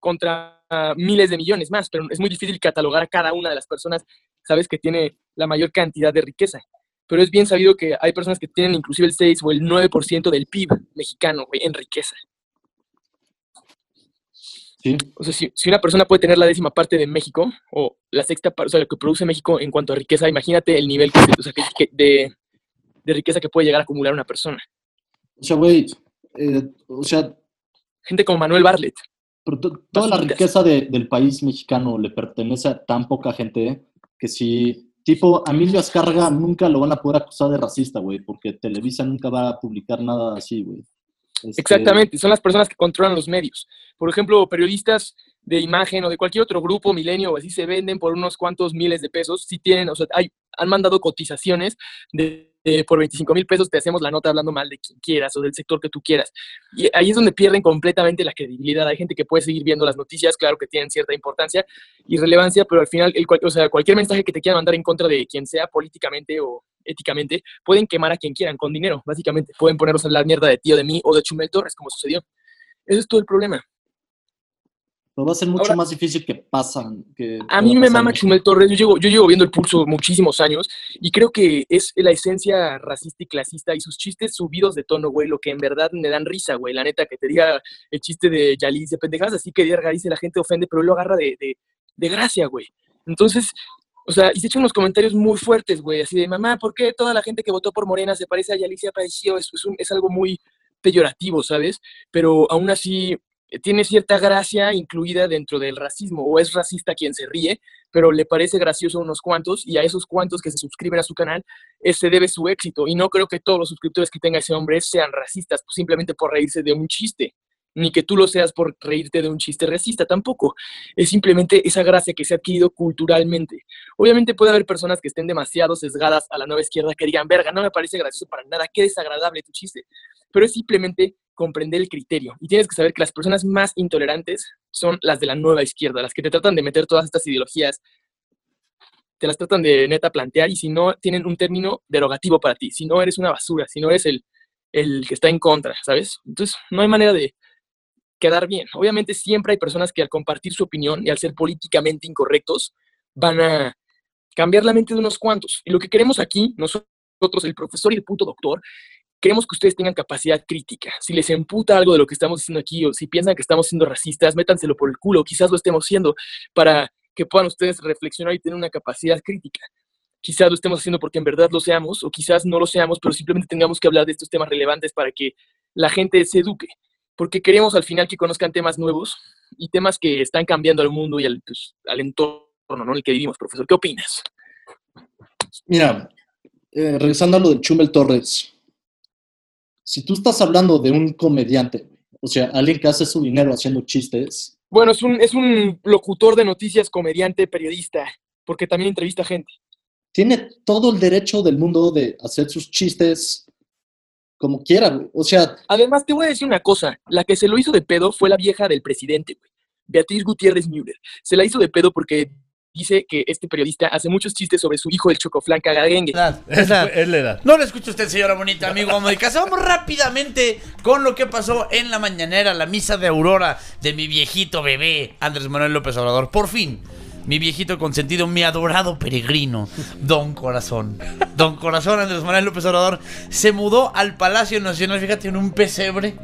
contra ah, miles de millones más, pero es muy difícil catalogar a cada una de las personas, sabes, que tiene la mayor cantidad de riqueza. Pero es bien sabido que hay personas que tienen inclusive el 6 o el 9% del PIB mexicano, güey, en riqueza. Sí. O sea, si, si una persona puede tener la décima parte de México o la sexta parte, o sea, lo que produce México en cuanto a riqueza, imagínate el nivel que se- o sea, que- que- de, de riqueza que puede llegar a acumular una persona. O sea, güey, eh, o sea, Gente como Manuel Barlet. pero toda la riqueza de- del país mexicano le pertenece a tan poca gente que si, tipo, a Emilio Azcárraga nunca lo van a poder acusar de racista, güey, porque Televisa nunca va a publicar nada así, güey. Este, Exactamente, son las personas que controlan los medios. Por ejemplo, periodistas de imagen o de cualquier otro grupo, milenio o así, se venden por unos cuantos miles de pesos. Si tienen, o sea, hay, han mandado cotizaciones de, de por 25 mil pesos, te hacemos la nota hablando mal de quien quieras o del sector que tú quieras. Y ahí es donde pierden completamente la credibilidad. Hay gente que puede seguir viendo las noticias, claro que tienen cierta importancia y relevancia, pero al final, el, o sea, cualquier mensaje que te quieran mandar en contra de quien sea políticamente o éticamente, pueden quemar a quien quieran con dinero, básicamente. Pueden ponernos a hablar mierda de tío de mí o de Chumel Torres, como sucedió. Ese es todo el problema. Pero va a ser mucho Ahora- más difícil que pasan. Que A mí me mama Chumel Torres, yo llevo, yo llevo viendo el pulso muchísimos años y creo que es la esencia racista y clasista y sus chistes subidos de tono, güey, lo que en verdad me dan risa, güey, la neta, que te diga el chiste de Yalis, de pendejadas así que diga dice la gente ofende, pero él lo agarra de, de, de gracia, güey. Entonces, o sea, y se echa unos comentarios muy fuertes, güey, así de, mamá, ¿por qué toda la gente que votó por Morena se parece a Yalis y Aparicio? Es, es, un- es algo muy peyorativo, ¿sabes? Pero aún así tiene cierta gracia incluida dentro del racismo, o es racista quien se ríe, pero le parece gracioso a unos cuantos, y a esos cuantos que se suscriben a su canal, ese debe su éxito. Y no creo que todos los suscriptores que tenga ese hombre sean racistas, pues, simplemente por reírse de un chiste, ni que tú lo seas por reírte de un chiste racista tampoco. Es simplemente esa gracia que se ha adquirido culturalmente. Obviamente puede haber personas que estén demasiado sesgadas a la nueva izquierda que digan, verga, no me parece gracioso para nada, qué desagradable tu chiste. Pero es simplemente comprender el criterio. Y tienes que saber que las personas más intolerantes son las de la nueva izquierda, las que te tratan de meter todas estas ideologías, te las tratan de neta plantear y si no tienen un término derogativo para ti, si no eres una basura, si no eres el, el que está en contra, ¿sabes? Entonces no hay manera de quedar bien. Obviamente siempre hay personas que al compartir su opinión y al ser políticamente incorrectos van a cambiar la mente de unos cuantos. Y lo que queremos aquí, nosotros, el profesor y el puto doctor, queremos que ustedes tengan capacidad crítica. Si les emputa algo de lo que estamos diciendo aquí o si piensan que estamos siendo racistas, métanselo por el culo, quizás lo estemos haciendo para que puedan ustedes reflexionar y tener una capacidad crítica. Quizás lo estemos haciendo porque en verdad lo seamos o quizás no lo seamos, pero simplemente tengamos que hablar de estos temas relevantes para que la gente se eduque. Porque queremos al final que conozcan temas nuevos y temas que están cambiando al mundo y al, pues, entorno ¿no? en el que vivimos, profesor. ¿Qué opinas? Mira, eh, regresando a lo de Chumel Torres, si tú estás hablando de un comediante, o sea, alguien que hace su dinero haciendo chistes, Bueno, es un, es un locutor de noticias, comediante, periodista, porque también entrevista gente. tiene todo el derecho del mundo de hacer sus chistes como quiera, güey. O sea, Además, te voy a decir una cosa, la que se lo hizo de pedo fue la vieja del presidente, güey. Beatriz Gutiérrez Müller. Se la hizo de pedo porque dice que este periodista hace muchos chistes sobre su hijo el chocoflan cagadengue. Es la- es la edad. No lo escucha usted, señora bonita, amigo amo de casa. Vamos rápidamente con lo que pasó en la mañanera, la misa de aurora de mi viejito bebé, Andrés Manuel López Obrador. Por fin, mi viejito consentido, mi adorado peregrino, Don Corazón. Don Corazón, Andrés Manuel López Obrador, se mudó al Palacio Nacional, fíjate, en un pesebre.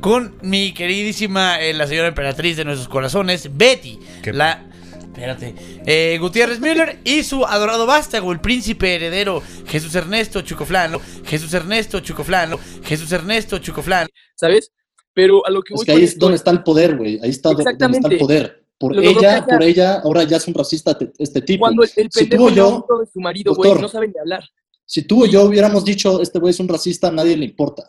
Con mi queridísima, eh, la señora emperatriz de nuestros corazones, Betty, la Espérate. Eh, Gutiérrez Müller y su adorado vástago, el príncipe heredero, Jesús Ernesto Chucoflano. Jesús Ernesto Chucoflano. Jesús Ernesto Chucoflano. ¿Sabes? Pero a lo que Es voy que con ahí es donde está el poder, güey. Ahí está do- donde está el poder. Por Lo ella, por ella, ahora ya es un racista te- este tipo. Cuando el, el si pendejo tú o yo, de su marido, güey, no saben ni hablar. si tú o yo hubiéramos dicho, este güey es un racista, a nadie le importa.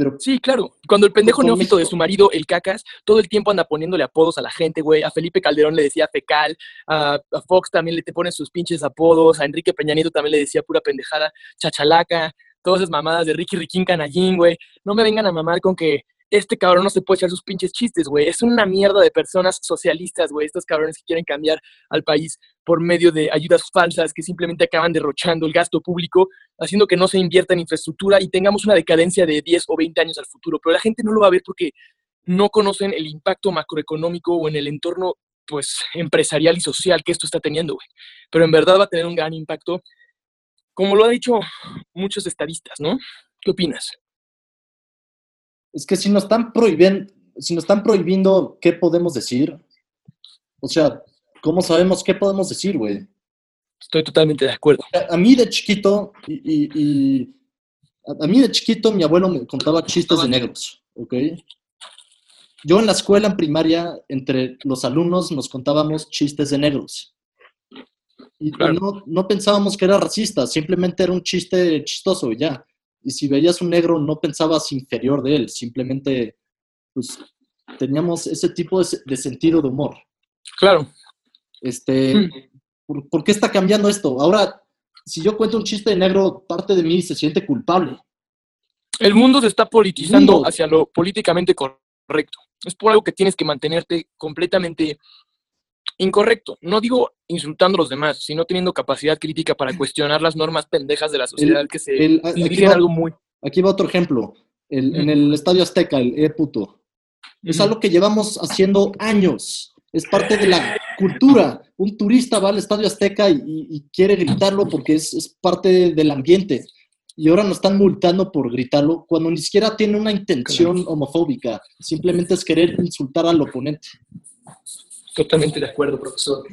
Pero Sí, claro. Cuando el pendejo neófito de su marido, el cacas, todo el tiempo anda poniéndole apodos a la gente, güey. A Felipe Calderón le decía fecal, a, a Fox también le te ponen sus pinches apodos, a Enrique Peña Nieto también le decía pura pendejada, chachalaca, todas esas mamadas de Ricky Riquín Canallín, güey. No me vengan a mamar con que este cabrón no se puede echar sus pinches chistes, güey. Es una mierda de personas socialistas, güey. Estos cabrones que quieren cambiar al país por medio de ayudas falsas que simplemente acaban derrochando el gasto público, haciendo que no se invierta en infraestructura y tengamos una decadencia de 10 o 20 años al futuro. Pero la gente no lo va a ver porque no conocen el impacto macroeconómico o en el entorno pues empresarial y social que esto está teniendo, güey. Pero en verdad va a tener un gran impacto, como lo han dicho muchos estadistas, ¿no? ¿Qué opinas? Es que si nos están prohibiendo, si nos están prohibiendo qué podemos decir, o sea, ¿cómo sabemos qué podemos decir, güey? Estoy totalmente de acuerdo. A, a mí de chiquito, y, y- y- a, a mí de chiquito mi abuelo me contaba chistes de negros, ¿ok? Yo en la escuela, en primaria, entre los alumnos nos contábamos chistes de negros. Y, Claro. no, no pensábamos que era racista, simplemente era un chiste chistoso y ya. Y si veías un negro, no pensabas inferior de él, simplemente, pues, teníamos ese tipo de, se- de sentido de humor. Claro. Este, Mm. ¿por, por qué está cambiando esto? Ahora, si yo cuento un chiste de negro, parte de mí se siente culpable. El mundo se está politizando hacia lo políticamente correcto. Es por algo que tienes que mantenerte completamente incorrecto. No digo insultando a los demás, sino teniendo capacidad crítica para cuestionar las normas pendejas de la sociedad que se el- dirigen va- algo muy... Aquí va otro ejemplo. El- en el Estadio Azteca, el E puto. Es algo que llevamos haciendo años. Es parte de la cultura. Un turista va al Estadio Azteca y, y- y quiere gritarlo porque es, es parte del ambiente. Y ahora nos están multando por gritarlo cuando ni siquiera tiene una intención homofóbica. Simplemente es querer insultar al oponente. Totalmente de acuerdo, profesor.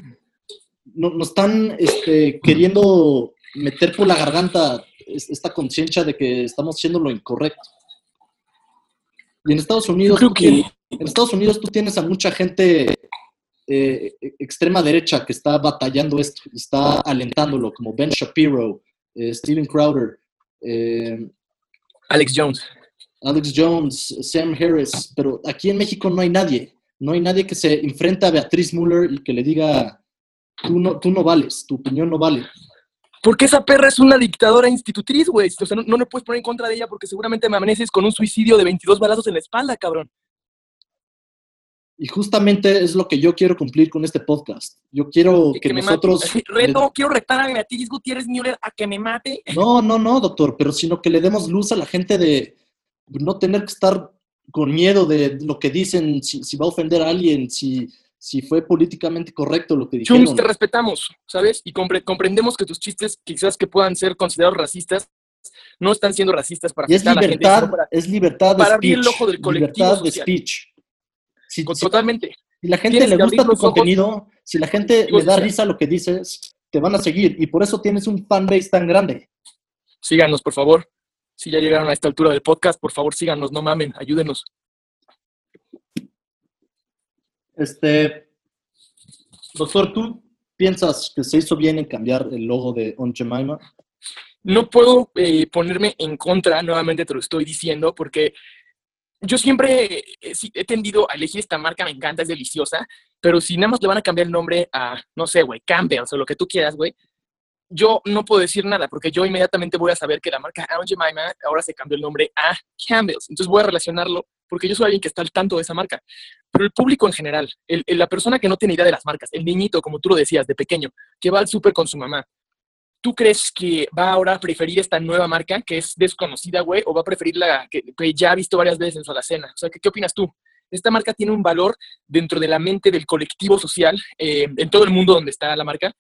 no- nos están este, queriendo meter por la garganta es- esta conciencia de que estamos haciendo lo incorrecto. Y en Estados Unidos, creo que- en Estados Unidos tú tienes a mucha gente eh, extrema derecha que está batallando esto, está alentándolo, como Ben Shapiro, eh, Steven Crowder, eh, Alex Jones. Alex Jones, Sam Harris, pero aquí en México no hay nadie. No hay nadie que se enfrente a Beatriz Müller y que le diga, tú no, tú no vales, tu opinión no vale. Porque esa perra es una dictadora institutriz, güey. O sea, no, no me puedes poner en contra de ella porque seguramente me amaneces con un suicidio de 22 balazos en la espalda, cabrón. Y justamente es lo que yo quiero cumplir con este podcast. Yo quiero Que, nosotros... mate. Reto, quiero retar a Beatriz Gutiérrez Müller a que me mate. No, no, no, doctor, pero sino que le demos luz a la gente de no tener que estar con miedo de lo que dicen, si, si va a ofender a alguien, si, si fue políticamente correcto lo que dijeron. Chums, te respetamos, ¿sabes? Y compre- comprendemos que tus chistes, quizás que puedan ser considerados racistas, no están siendo racistas para Y es afectar a la gente, libertad, sino para- es libertad de para abrir speech. el ojo del colectivo libertad de social. speech. Si, Totalmente. si la gente le gusta abrir tu los ojos. contenido, si la gente le da risa lo que dices, te van a seguir. Y por eso tienes un fanbase tan grande. Síganos, por favor. Si ya llegaron a esta altura del podcast, por favor, síganos, no mamen, ayúdenos. Este, doctor, ¿tú piensas que se hizo bien en cambiar el logo de On Jemima? no puedo eh, ponerme en contra, nuevamente te lo estoy diciendo, porque yo siempre he tendido a elegir esta marca, me encanta, es deliciosa, pero si nada más le van a cambiar el nombre a, no sé, güey, Campbell's o lo que tú quieras, güey, yo no puedo decir nada, porque yo inmediatamente voy a saber que la marca Aunt Jemima ahora se cambió el nombre a Campbell's. Entonces voy a relacionarlo, porque yo soy alguien que está al tanto de esa marca. pero el público en general, la persona que no tiene idea de las marcas, el niñito, como tú lo decías, de pequeño, que va al súper con su mamá, ¿tú crees que va ahora a preferir esta nueva marca que es desconocida, güey, o va a preferir la que, ya ha visto varias veces en su alacena? O sea, ¿qué, qué opinas tú? Esta marca tiene un valor dentro de la mente del colectivo social eh, en todo el mundo donde está la marca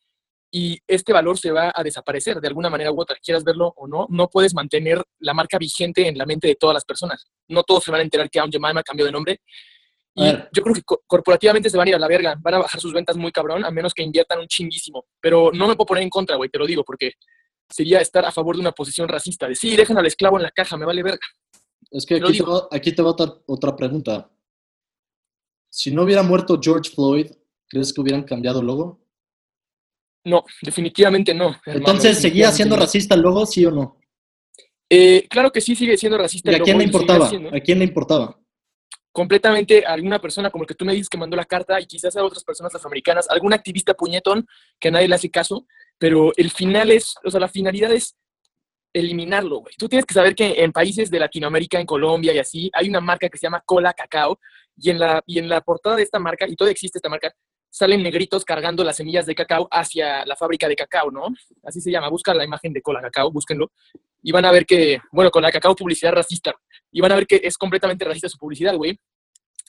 y este valor se va a desaparecer de alguna manera u otra, quieras verlo o no, no puedes mantener la marca vigente en la mente de todas las personas. No todos se van a enterar que Aunt Jemima cambió de nombre. Y yo creo que co- corporativamente se van a ir a la verga, van a bajar sus ventas muy cabrón, a menos que inviertan un chinguísimo. Pero no me puedo poner en contra, güey, te lo digo, porque sería estar a favor de una posición racista, de sí, dejen al esclavo en la caja, me vale verga. Es que aquí te, va, aquí te va otra, otra pregunta. Si no hubiera muerto George Floyd, ¿crees que hubieran cambiado el logo? No, definitivamente no. hermano, Entonces, ¿seguía siendo no. racista el logo, sí o no? Eh, claro que sí sigue siendo racista. ¿Y a quién le importaba? ¿A quién le importaba? completamente a alguna persona como el que tú me dices que mandó la carta y quizás a otras personas afroamericanas, algún activista puñetón que a nadie le hace caso, pero el final es, o sea, la finalidad es eliminarlo, güey. Tú tienes que saber que en países de Latinoamérica, en Colombia y así, hay una marca que se llama Cola Cacao y en la, y en la portada de esta marca, y todavía existe esta marca, salen negritos cargando las semillas de cacao hacia la fábrica de cacao, ¿no? Así se llama, busca la imagen de Cola Cacao, búsquenlo, y van a ver que, bueno, Cola Cacao publicidad racista, y van a ver que es completamente racista su publicidad, güey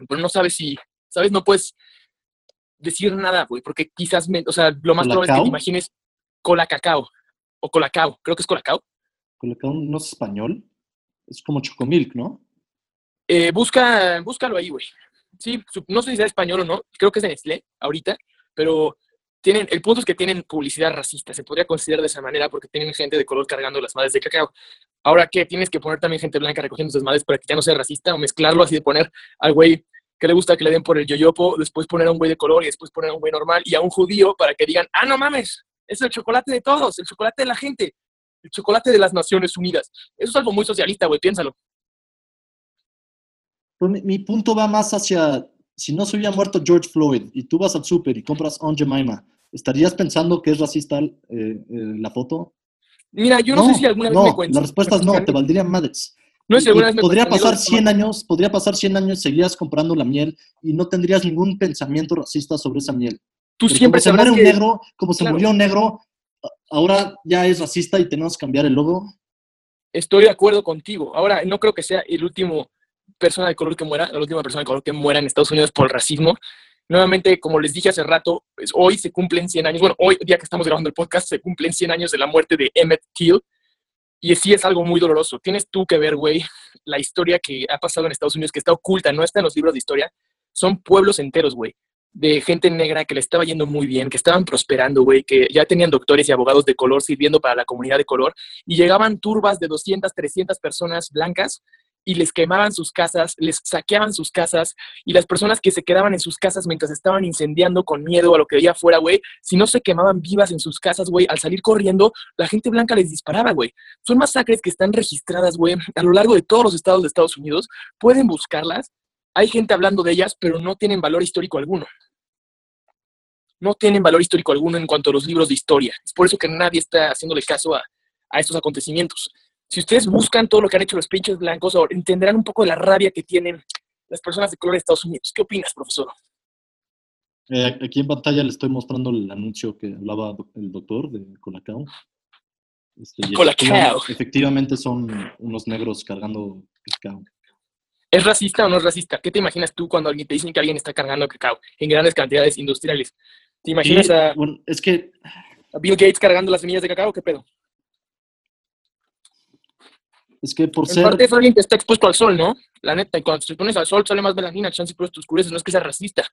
pero no sabes si, ¿sabes? No puedes decir nada, güey, porque quizás, me- o sea, lo más probable es que te imagines cola cacao o colacao, creo que es colacao. Colacao no es español. Es como Chocomilk, ¿no? Eh, busca, búscalo ahí, güey. Sí, no sé si sea español o no, creo que es de Nestlé ahorita, pero tienen, el punto es que tienen publicidad racista, se podría considerar de esa manera porque tienen gente de color cargando las madres de cacao. Ahora, ¿qué? Tienes que poner también gente blanca recogiendo sus madres para que ya no sea racista o mezclarlo así de poner al güey que le gusta que le den por el yoyopo, después poner a un güey de color y después poner a un güey normal y a un judío para que digan, ah, no mames, es el chocolate de todos, el chocolate de la gente, el chocolate de las Naciones Unidas. Eso es algo muy socialista, güey, piénsalo. Pues mi, mi punto va más hacia, si no se hubiera muerto George Floyd y tú vas al súper y compras Aunt Jemima, ¿estarías pensando que es racista eh, eh, la foto? Mira, yo no, sé si alguna vez me cuentas. La respuesta es no, te valdría madres. No sé alguna vez me podría pasar amigo, 100 años, podría pasar 100 años, seguirías comprando la miel y no tendrías ningún pensamiento racista sobre esa miel. Tú Pero siempre como se muere un negro, como se Claro. murió un negro, ahora ya es racista y tenemos que cambiar el logo. Estoy de acuerdo contigo. Ahora, no creo que sea el último persona de color que muera, la última persona de color que muera en Estados Unidos por el racismo. Nuevamente, como les dije hace rato, pues, hoy se cumplen 100 años, bueno, hoy, día que estamos grabando el podcast, se cumplen 100 años de la muerte de Emmett Till. Y sí es algo muy doloroso. Tienes tú que ver, güey, la historia que ha pasado en Estados Unidos, que está oculta, no está en los libros de historia. Son pueblos enteros, güey, de gente negra que le estaba yendo muy bien, que estaban prosperando, güey, que ya tenían doctores y abogados de color sirviendo para la comunidad de color. Y llegaban turbas de 200, 300 personas blancas y les quemaban sus casas, les saqueaban sus casas y las personas que se quedaban en sus casas mientras estaban incendiando con miedo a lo que veía afuera, güey, si no se quemaban vivas en sus casas, güey, al salir corriendo, la gente blanca les disparaba, güey. Son masacres que están registradas, güey, a lo largo de todos los estados de Estados Unidos. Pueden buscarlas. Hay gente hablando de ellas, pero no tienen valor histórico alguno. No tienen valor histórico alguno en cuanto a los libros de historia. Es por eso que nadie está haciéndole caso a, a estos acontecimientos. Si ustedes buscan todo lo que han hecho los pinches blancos, entenderán un poco de la rabia que tienen las personas de color de Estados Unidos. ¿Qué opinas, profesor? Eh, aquí en pantalla le estoy mostrando el anuncio que hablaba el doctor de Colacao. Este, Colacao. efectivamente- Efectivamente son unos negros cargando cacao. ¿Es racista o no es racista? ¿Qué te imaginas tú cuando alguien te dicen que alguien está cargando cacao en grandes cantidades industriales? ¿Te imaginas Sí, a, bueno, es que a Bill Gates cargando las semillas de cacao? ¿Qué pedo? Es que por En ser parte es alguien que está expuesto al sol, ¿no? La neta, y cuando te pones al sol sale más melanina, chance por te oscureces, no es que sea racista.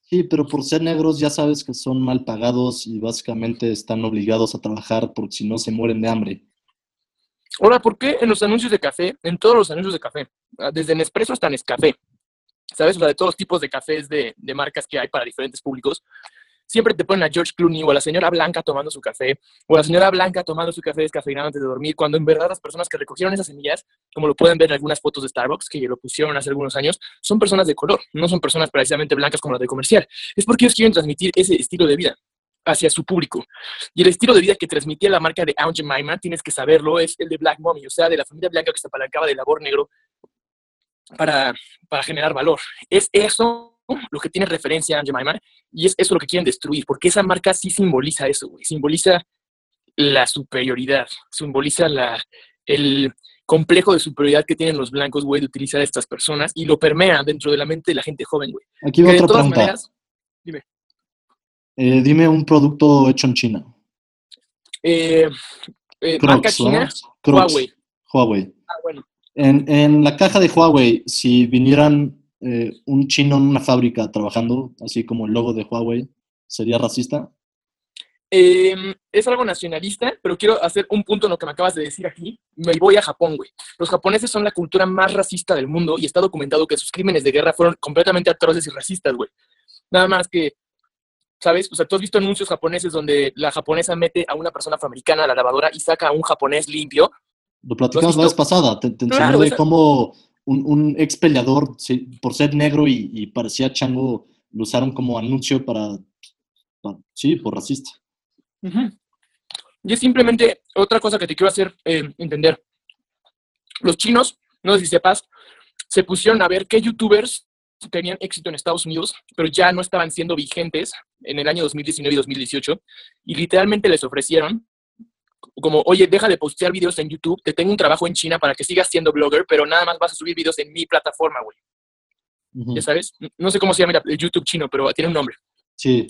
sí, pero por ser negros ya sabes que son mal pagados y básicamente están obligados a trabajar porque si no se mueren de hambre. Ahora, ¿por qué en los anuncios de café, en todos los anuncios de café, ah, desde Nespresso hasta Nescafé, ¿sabes? O sea, de todos los tipos de cafés de, de marcas que hay para diferentes públicos, siempre te ponen a George Clooney o a la señora Blanca tomando su café, o a la señora Blanca tomando su café descafeinado antes de dormir, cuando en verdad las personas que recogieron esas semillas, como lo pueden ver en algunas fotos de Starbucks, que lo pusieron hace algunos años, son personas de color, no son personas precisamente blancas como las de comercial. Es porque ellos quieren transmitir ese estilo de vida hacia su público. Y el estilo de vida que transmitía la marca de Aunt Jemima, tienes que saberlo, es el de Black Mommy, o sea, de la familia blanca que se apalancaba del labor negro para, para generar valor. Es eso lo que tiene referencia a Jemima y es eso lo que quieren destruir, porque esa marca sí simboliza eso, güey. Simboliza la superioridad, simboliza la, el complejo de superioridad que tienen los blancos, güey, de utilizar a estas personas y lo permea dentro de la mente de la gente joven, güey. Aquí va otra pregunta. maneras, dime. Eh, dime un producto hecho en China. Eh, eh, marca Crocs, china, ¿no? Crocs. Huawei. Huawei. Ah, bueno. En, en la caja de Huawei, si vinieran eh, un chino en una fábrica trabajando, así como el logo de Huawei, ¿sería racista? Eh, es algo nacionalista, pero quiero hacer un punto en lo que me acabas de decir aquí. Me voy a Japón, güey. Los japoneses son la cultura más racista del mundo y está documentado que sus crímenes de guerra fueron completamente atroces y racistas, güey. Nada más que, ¿sabes? O sea, tú has visto anuncios japoneses donde la japonesa mete a una persona afroamericana a la lavadora y saca a un japonés limpio. Lo platicamos la vez pasada. Te, te Claro, enseñé de cómo un, un ex peleador, sí, por ser negro y, y parecía chango, lo usaron como anuncio para, para- sí, por racista. Ujú. Y es simplemente otra cosa que te quiero hacer eh, entender. Los chinos, no sé si sepas, se pusieron a ver qué youtubers tenían éxito en Estados Unidos, pero ya no estaban siendo vigentes en el año 2019 y 2018, y literalmente les ofrecieron como, oye, deja de postear videos en YouTube, te tengo un trabajo en China para que sigas siendo blogger, pero nada más vas a subir videos en mi plataforma, güey. Ya sabes, no sé cómo se llama el YouTube chino, pero tiene un nombre. Sí,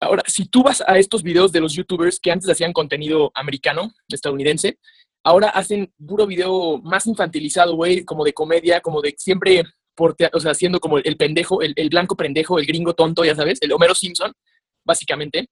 Ahora, si tú vas a estos videos de los youtubers que antes hacían contenido americano, estadounidense, ahora hacen puro video más infantilizado, güey, como de comedia, como de siempre, porte- o sea, haciendo como el pendejo, el, el blanco pendejo, el gringo tonto, ya sabes, el Homero Simpson, básicamente.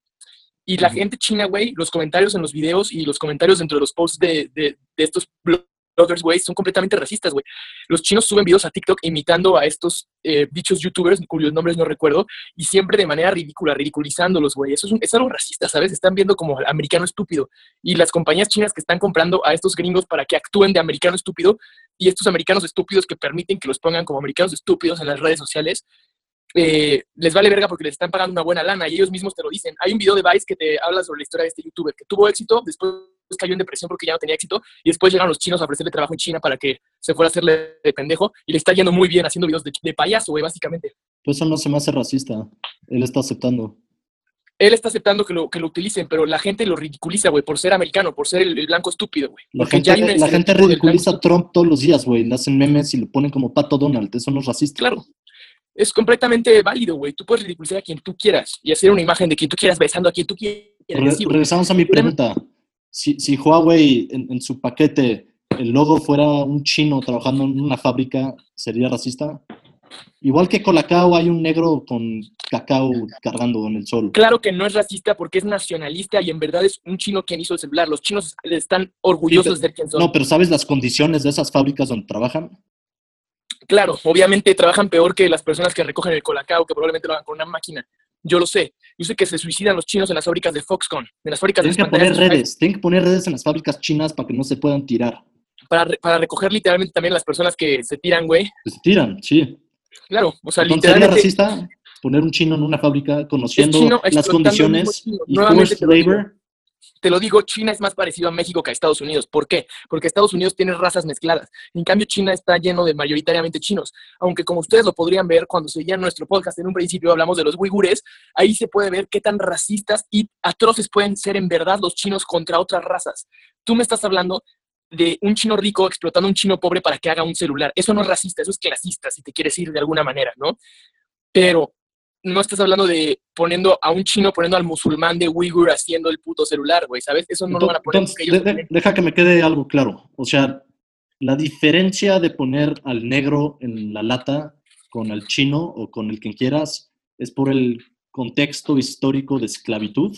Y la gente china, güey, los comentarios en los videos y los comentarios dentro de los posts de, de- de estos bloggers, güey, son completamente racistas, güey. Los chinos suben videos a TikTok imitando a estos eh, dichos youtubers, cuyos nombres no recuerdo, y siempre de manera ridícula, ridiculizándolos, güey. Eso es, un- es algo racista, ¿sabes? Están viendo como al americano estúpido. Y las compañías chinas que están comprando a estos gringos para que actúen de americano estúpido, y estos americanos estúpidos que permiten que los pongan como americanos estúpidos en las redes sociales, eh, les vale verga porque les están pagando una buena lana y ellos mismos te lo dicen. Hay un video de Vice que te habla sobre la historia de este youtuber que tuvo éxito, después cayó en depresión porque ya no tenía éxito y después llegaron los chinos a ofrecerle trabajo en China para que se fuera a hacerle de pendejo y le está yendo muy bien haciendo videos de, de payaso, güey, básicamente. pues eso no se me hace racista. Él está aceptando. Él está aceptando que lo, que lo utilicen, pero la gente lo ridiculiza, güey, por ser americano, por ser el, el blanco estúpido, güey. La Porque gente, un la gente ridiculiza a Trump todos los días, güey. Le hacen memes y lo ponen como Pato Donald. Eso no es racista. Claro. Es completamente válido, güey. Tú puedes ridiculizar a quien tú quieras y hacer una imagen de quien tú quieras besando a quien tú quieras. Re- regresamos a mi pregunta. Si, si Huawei en, en su paquete, el logo fuera un chino trabajando en una fábrica, ¿sería racista? Igual que Colacao hay un negro con cacao cargando en el sol. Claro que no es racista porque es nacionalista y en verdad es un chino quien hizo el celular. Los chinos están orgullosos de ser quien son. No, pero ¿sabes las condiciones de esas fábricas donde trabajan? Claro, obviamente trabajan peor que las personas que recogen el colacao, que probablemente lo hagan con una máquina. Yo lo sé. Yo sé que se suicidan los chinos en las fábricas de Foxconn, en las fábricas Tienen de que poner redes, tienen que poner redes en las fábricas chinas para que no se puedan tirar. para, re- para recoger literalmente también las personas que se tiran, güey. Se tiran, sí. Claro, o sea, Entonces, ¿sería literalmente. racista poner un chino en una fábrica conociendo chino las condiciones y forced labor? Te lo digo, China es más parecido a México que a Estados Unidos. ¿Por qué? Porque Estados Unidos tiene razas mezcladas. En cambio, China está lleno de mayoritariamente chinos. Aunque como ustedes lo podrían ver cuando seguían nuestro podcast en un principio hablamos de los uigures, ahí se puede ver qué tan racistas y atroces pueden ser en verdad los chinos contra otras razas. Tú me estás hablando de un chino rico explotando a un chino pobre para que haga un celular. Eso no es racista, eso es clasista, si te quieres ir de alguna manera, ¿no? Pero no estás hablando de poniendo a un chino, poniendo al musulmán de Uyghur haciendo el puto celular, güey, ¿sabes? Eso no lo van a poner Entonces, ellos deja que me quede algo claro. O sea, la diferencia de poner al negro en la lata con el chino o con el que quieras es por el contexto histórico de esclavitud.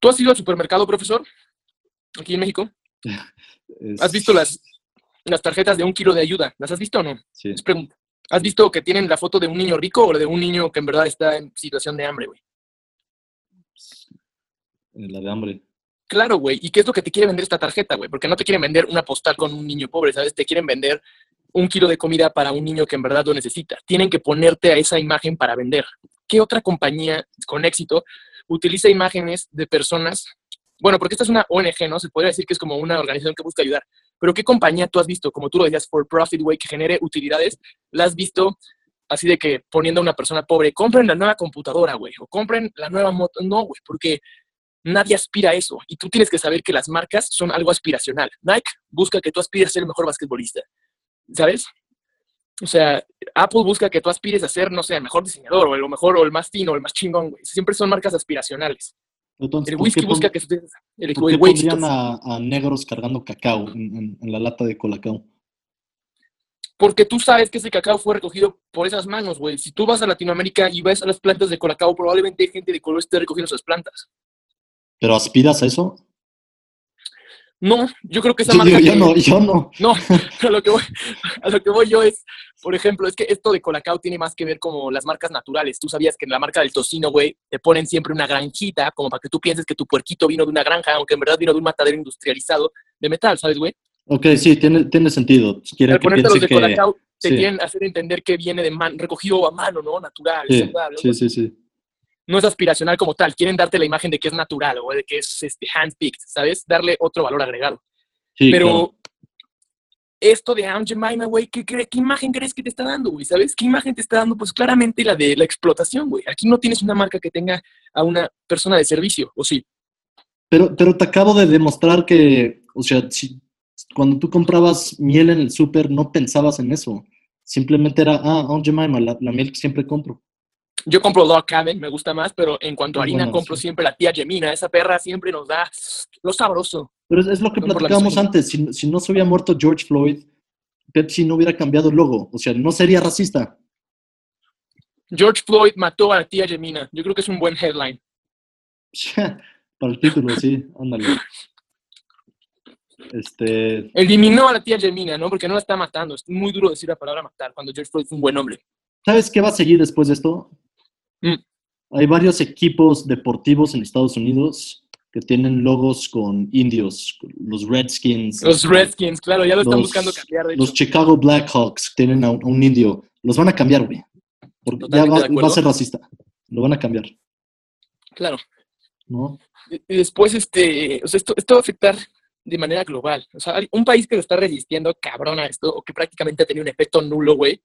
¿Tú has ido al supermercado, profesor? Aquí en México. Es- ¿Has visto las, las tarjetas de un kilo de ayuda? ¿Las has visto o no? Sí. Es pregunta. ¿Has visto que tienen la foto de un niño rico o de un niño que en verdad está en situación de hambre, güey? La de hambre. Claro, güey. ¿Y qué es lo que te quiere vender esta tarjeta, güey? Porque no te quieren vender una postal con un niño pobre, ¿sabes? Te quieren vender un kilo de comida para un niño que en verdad lo necesita. Tienen que ponerte a esa imagen para vender. ¿Qué otra compañía con éxito utiliza imágenes de personas? Bueno, porque esta es una ONG, ¿no? Se podría decir que es como una organización que busca ayudar. Pero ¿qué compañía tú has visto, como tú lo decías, for profit, güey, que genere utilidades? ¿La has visto así de que poniendo a una persona pobre, compren la nueva computadora, güey, o compren la nueva moto? No, güey, porque nadie aspira a eso. Y tú tienes que saber que las marcas son algo aspiracional. Nike busca que tú aspires a ser el mejor basquetbolista, ¿sabes? O sea, Apple busca que tú aspires a ser, no sé, el mejor diseñador, o el mejor, o el más fino, o el más chingón, güey. Siempre son marcas aspiracionales. Entonces, El ¿por whisky busca que estés- el, ¿Por el qué pondrían a, a negros cargando cacao en, en- en la lata de colacao? Porque tú sabes que ese cacao fue recogido por esas manos, güey. Si tú vas a Latinoamérica y ves a las plantas de colacao, probablemente gente de color esté recogiendo esas plantas. ¿Pero aspiras a eso? No, yo creo que esa Yo, marca... yo no, yo no. No, a lo, que voy, a lo que voy yo es, por ejemplo, es que esto de Colacao tiene más que ver como las marcas naturales. Tú sabías que en la marca del tocino, güey, te ponen siempre una granjita, como para que tú pienses que tu puerquito vino de una granja, aunque en verdad vino de un matadero industrializado de metal, ¿sabes, güey? Ok, sí, tiene, tiene sentido. Quiere Al que ponerte los de que... Colacao, te sí. quieren hacer entender que viene de man, recogido a mano, ¿no? Natural, Sí, saludable. sí, sí, sí. No es aspiracional como tal. Quieren darte la imagen de que es natural o de que es este, handpicked, ¿sabes? Darle otro valor agregado. Sí, Pero claro. esto de Aunt Jemima, güey, ¿qué, imagen crees que te está dando, güey? ¿Sabes? ¿Qué imagen te está dando? Pues claramente la de la explotación, güey. Aquí no tienes una marca que tenga a una persona de servicio, ¿o sí? Pero, pero te acabo de demostrar que, o sea, si, cuando tú comprabas miel en el súper, no pensabas en eso. Simplemente era, ah, Aunt Jemima, la, la miel que siempre compro. Yo compro Log Cabin, me gusta más, pero en cuanto a harina, bueno, compro sí. siempre la tía Gemina. Esa perra siempre nos da lo sabroso. Pero es, es lo que platicábamos antes. Si, si no se hubiera muerto George Floyd, Pepsi no hubiera cambiado el logo. O sea, no sería racista. George Floyd mató a la tía Gemina. Yo creo que es un buen headline. Para el título, sí, ándale. Este, Eliminó a la tía Gemina, ¿no? Porque no la está matando. Es muy duro decir la palabra matar cuando George Floyd fue un buen hombre. ¿Sabes qué va a seguir después de esto? Mm. Hay varios equipos deportivos en Estados Unidos que tienen logos con indios, los Redskins. Los Redskins, claro, ya lo están Los- buscando cambiar, de hecho. Los Chicago Blackhawks tienen a un, a un indio. Los van a cambiar, güey. Porque ya va, a ser racista. Lo van a cambiar, Claro. ¿no? Y después, este, o sea, esto, esto va a afectar de manera global. O sea, un país que lo está resistiendo cabrón a esto, o que prácticamente ha tenido un efecto nulo, güey,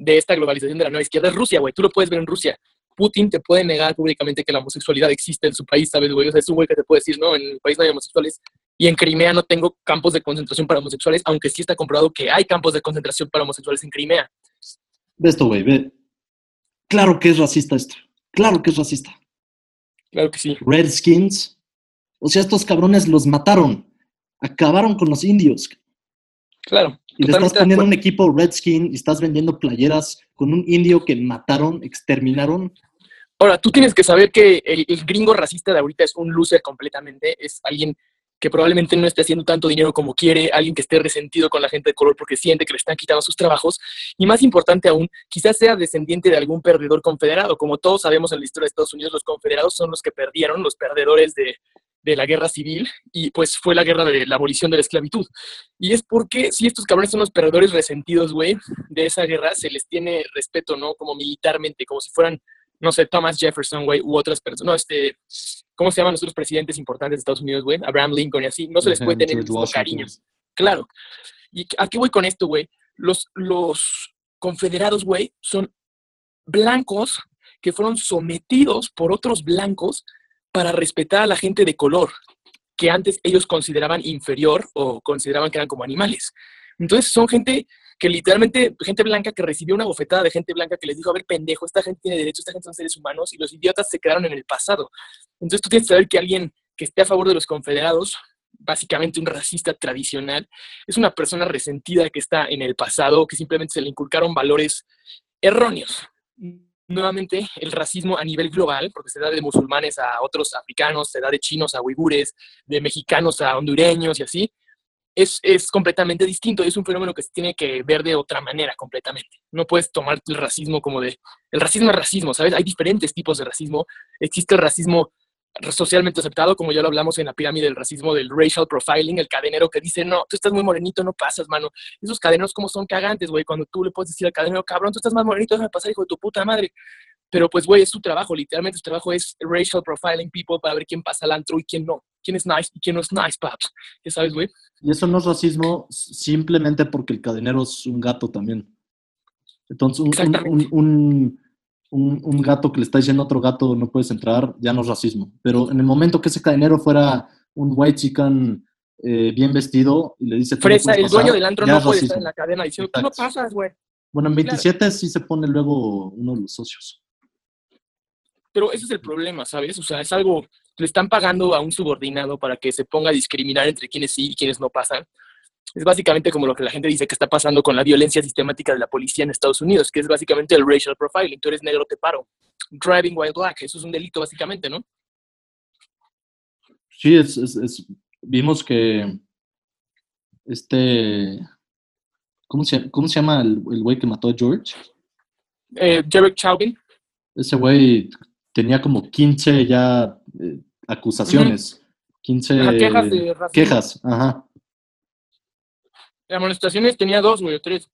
de esta globalización de la nueva izquierda, es Rusia, güey. Tú lo puedes ver en Rusia. Putin te puede negar públicamente que la homosexualidad existe en su país, ¿sabes, güey? O sea, es un güey que te puede decir, no, en el país no hay homosexuales. Y en Crimea no tengo campos de concentración para homosexuales, aunque sí está comprobado que hay campos de concentración para homosexuales en Crimea. Ve esto, güey, ve. Claro que es racista esto. Claro que es racista. Claro que sí. Redskins. O sea, estos cabrones los mataron. Acabaron con los indios. Claro. Y le estás poniendo un equipo Redskin y estás vendiendo playeras con un indio que mataron, exterminaron. Ahora, tú tienes que saber que el, el gringo racista de ahorita es un loser completamente, es alguien que probablemente no esté haciendo tanto dinero como quiere, alguien que esté resentido con la gente de color porque siente que le están quitando sus trabajos, y más importante aún, quizás sea descendiente de algún perdedor confederado. Como todos sabemos en la historia de Estados Unidos, los confederados son los que perdieron, los perdedores de, de la guerra civil, y pues fue la guerra de la abolición de la esclavitud. Y es porque si estos cabrones son los perdedores resentidos, güey, de esa guerra, se les tiene respeto, ¿no? Como militarmente, como si fueran no sé, Thomas Jefferson, güey, u otras personas, no, este, ¿cómo se llaman los otros presidentes importantes de Estados Unidos, güey? Abraham Lincoln y así, no se les puede tener cariño. Claro. ¿Y a qué voy con esto, güey? Los, los confederados, güey, son blancos que fueron sometidos por otros blancos para respetar a la gente de color, que antes ellos consideraban inferior o consideraban que eran como animales. Entonces son gente que literalmente, gente blanca que recibió una bofetada de gente blanca que les dijo, a ver, pendejo, esta gente tiene derechos, esta gente son seres humanos, y los idiotas se quedaron en el pasado. Entonces tú tienes que saber que alguien que esté a favor de los confederados, básicamente un racista tradicional, es una persona resentida que está en el pasado, que simplemente se le inculcaron valores erróneos. Nuevamente, el racismo a nivel global, porque se da de musulmanes a otros africanos, se da de chinos a uigures, de mexicanos a hondureños y así, es, es completamente distinto. Es un fenómeno que se tiene que ver de otra manera completamente. No puedes tomar el racismo como de... El racismo es racismo, ¿sabes? Hay diferentes tipos de racismo. Existe el racismo socialmente aceptado, como ya lo hablamos en la pirámide del racismo, del racial profiling, el cadenero que dice, no, tú estás muy morenito, no pasas, mano. Esos cadeneros como son cagantes, güey, cuando tú le puedes decir al cadenero, cabrón, tú estás más morenito, déjame pasar, hijo de tu puta madre. Pero pues, güey, es su trabajo, literalmente su trabajo es racial profiling people para ver quién pasa al antro y quién no. quién es nice y quién no es nice, paps. Ya sabes, güey. Y eso no es racismo simplemente porque el cadenero es un gato también. Entonces, un, un, Exactamente. un- un- un- un gato que le está diciendo a otro gato no puedes entrar, ya no es racismo. Pero en el momento que ese cadenero fuera un white chican eh, bien vestido y le dice... "Tú no Fresa, el dueño pasar", del antro no puede estar en la cadena diciendo, tú no pasas, güey. Bueno, en Claro. 27 sí se pone luego uno de los socios. Pero ese es el problema, ¿sabes? O sea, es algo, le están pagando a un subordinado para que se ponga a discriminar entre quienes sí y quienes no pasan. Es básicamente como lo que la gente dice que está pasando con la violencia sistemática de la policía en Estados Unidos, que es básicamente el racial profiling. Tú eres negro, te paro. Driving while black, eso es un delito básicamente, ¿no? Sí, es, es- es- vimos que este, ¿cómo se, cómo se llama el el güey que mató a George? Eh, Derek Chauvin, Ese güey tenía como 15 ya eh, acusaciones, 15 Ajá, quejas de racismo. quejas, ajá. De amonestaciones tenía dos, güey, o tres.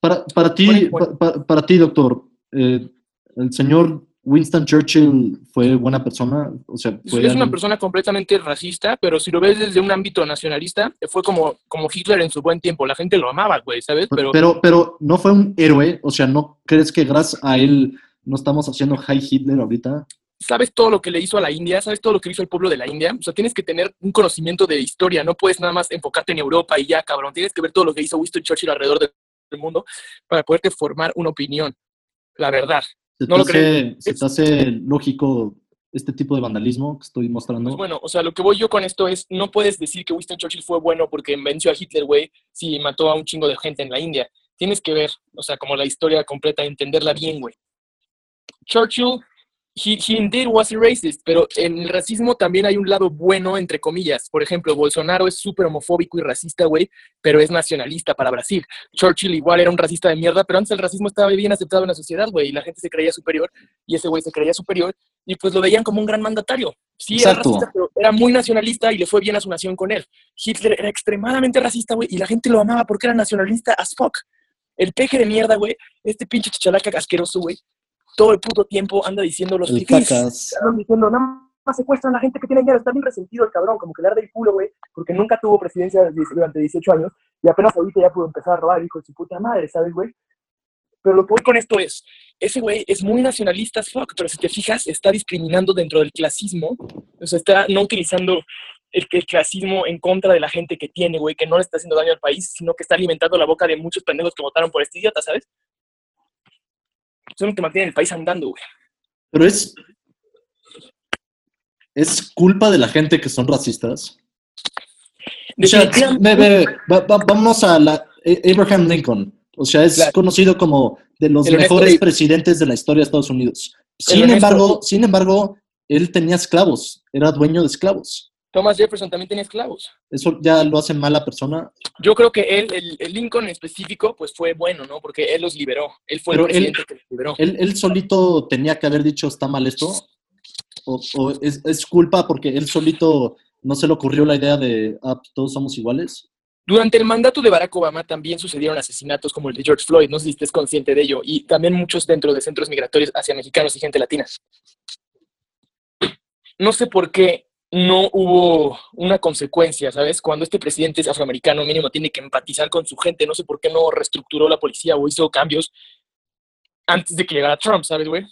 Para, para ti, Bueno, bueno. pa- pa- para, ti, doctor, eh, el señor Winston Churchill fue buena persona, o sea, Es, fue es una persona completamente racista, pero si lo ves desde un ámbito nacionalista, fue como, como Hitler en su buen tiempo. La gente lo amaba, güey, ¿sabes? Pero, pero, pero no fue un héroe, o sea, ¿no crees que gracias a él no estamos haciendo High Hitler ahorita? Sabes todo lo que le hizo a la India, sabes todo lo que hizo el pueblo de la India. O sea, tienes que tener un conocimiento de historia, no puedes nada más enfocarte en Europa y ya, cabrón. Tienes que ver todo lo que hizo Winston Churchill alrededor de- del mundo para poderte formar una opinión. La verdad. ¿Se, No te, lo crees. hace, se te hace lógico este tipo de vandalismo que estoy mostrando? Pues bueno, o sea, lo que voy yo con esto es, no puedes decir que Winston Churchill fue bueno porque venció a Hitler, güey, si mató a un chingo de gente en la India. Tienes que ver, o sea, como la historia completa, entenderla bien, güey. Churchill, he, he indeed was a racist, pero en el racismo también hay un lado bueno, entre comillas. Por ejemplo, Bolsonaro es súper homofóbico y racista, güey, pero es nacionalista para Brasil. Churchill igual era un racista de mierda, pero antes el racismo estaba bien aceptado en la sociedad, güey, y la gente se creía superior, y ese güey se creía superior, y pues lo veían como un gran mandatario. Sí, era Exacto. racista, pero era muy nacionalista y le fue bien a su nación con él. Hitler era extremadamente racista, güey, y la gente lo amaba porque era nacionalista as fuck. El peje de mierda, güey, este pinche chichalaca asqueroso, güey, todo el puto tiempo anda diciendo los cacas. Andan diciendo, nada más secuestran a la gente que tiene dinero. Está bien resentido el cabrón, como que le arde el culo, güey, porque nunca tuvo presidencia durante 18 años y apenas ahorita ya pudo empezar a robar, hijo de su puta madre, ¿sabes, güey? Pero lo que voy con esto es, ese güey es muy nacionalista as fuck, pero si te fijas, está discriminando dentro del clasismo, o sea, está no utilizando el, el clasismo en contra de la gente que tiene, güey, que no le está haciendo daño al país, sino que está alimentando la boca de muchos pendejos que votaron por este idiota, ¿sabes? Son los que mantienen el país andando, güey. Pero es. Es culpa de la gente que son racistas. O sea, ve, ve, va- va- vamos a la eh, Abraham Lincoln. O sea, es Claro. conocido como de los El mejores de- presidentes de la historia de Estados Unidos. El Sin honesto- embargo, sin embargo, él tenía esclavos, era dueño de esclavos. Thomas Jefferson también tenía esclavos. Eso ya lo hace mala persona. Yo creo que él, el, el Lincoln en específico, pues fue bueno, ¿no? Porque él los liberó. Él fue Pero el él- presidente que los liberó. Él, él solito tenía que haber dicho está mal esto. O, o es, es culpa porque él solito no se le ocurrió la idea de ah, todos somos iguales. Durante el mandato de Barack Obama también sucedieron asesinatos como el de George Floyd, no sé si estés consciente de ello, y también muchos dentro de centros migratorios hacia mexicanos y gente latina. No sé por qué no hubo una consecuencia, ¿sabes? Cuando este presidente es afroamericano, mínimo tiene que empatizar con su gente, no sé por qué no reestructuró la policía o hizo cambios antes de que llegara Trump, ¿sabes, güey?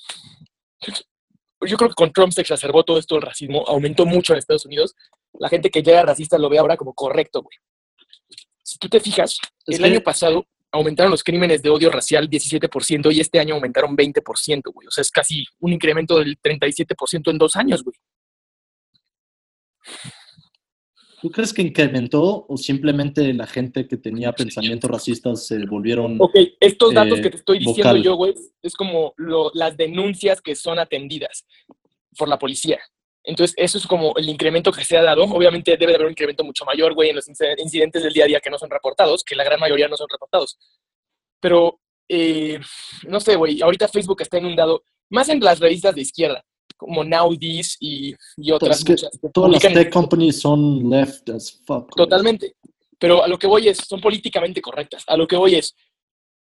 Yo creo que con Trump se exacerbó todo esto del racismo, aumentó mucho en Estados Unidos. La gente que llega racista lo ve ahora como correcto, güey. Si tú te fijas, el año pasado aumentaron los crímenes de odio racial 17% y este año aumentaron 20%, güey. O sea, es casi un incremento del 37% en dos años, güey. ¿Tú crees que incrementó o simplemente la gente que tenía pensamientos racistas se volvieron... Ok, estos datos Eh, que te estoy diciendo vocal. yo, güey, es como lo- las denuncias que son atendidas por la policía. Entonces, eso es como el incremento que se ha dado. Obviamente debe de haber un incremento mucho mayor, güey, en los inc- incidentes del día a día que no son reportados, que la gran mayoría no son reportados. Pero, eh, no sé, güey, ahorita Facebook está inundado, más en las revistas de izquierda, como This y, y otras Pues es que muchas todas las tech companies son left as fuck. Totalmente. Pero a lo que voy es, son políticamente correctas. A lo que voy es,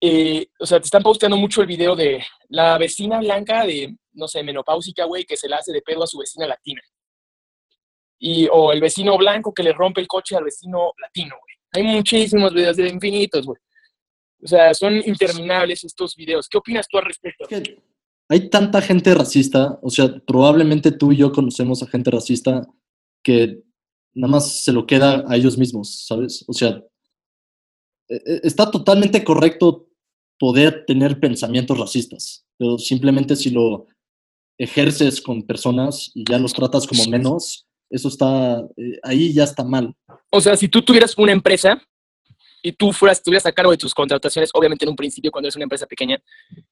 eh, o sea, te están posteando mucho el video de la vecina blanca de, no sé, menopáusica, güey, que se la hace de pedo a su vecina latina. Y, o el vecino blanco que le rompe el coche al vecino latino, güey. Hay muchísimos videos de infinitos, güey. O sea, son interminables estos videos. ¿Qué opinas tú al respecto? Hay tanta gente racista, o sea, probablemente tú y yo conocemos a gente racista que nada más se lo queda a ellos mismos, ¿sabes? O sea, e- e- está totalmente correcto poder tener pensamientos racistas, pero simplemente si lo ejerces con personas y ya los tratas como menos, eso está, eh, ahí ya está mal. O sea, si tú tuvieras una empresa y tú fueras, estuvieras a cargo de tus contrataciones, obviamente en un principio cuando eres una empresa pequeña,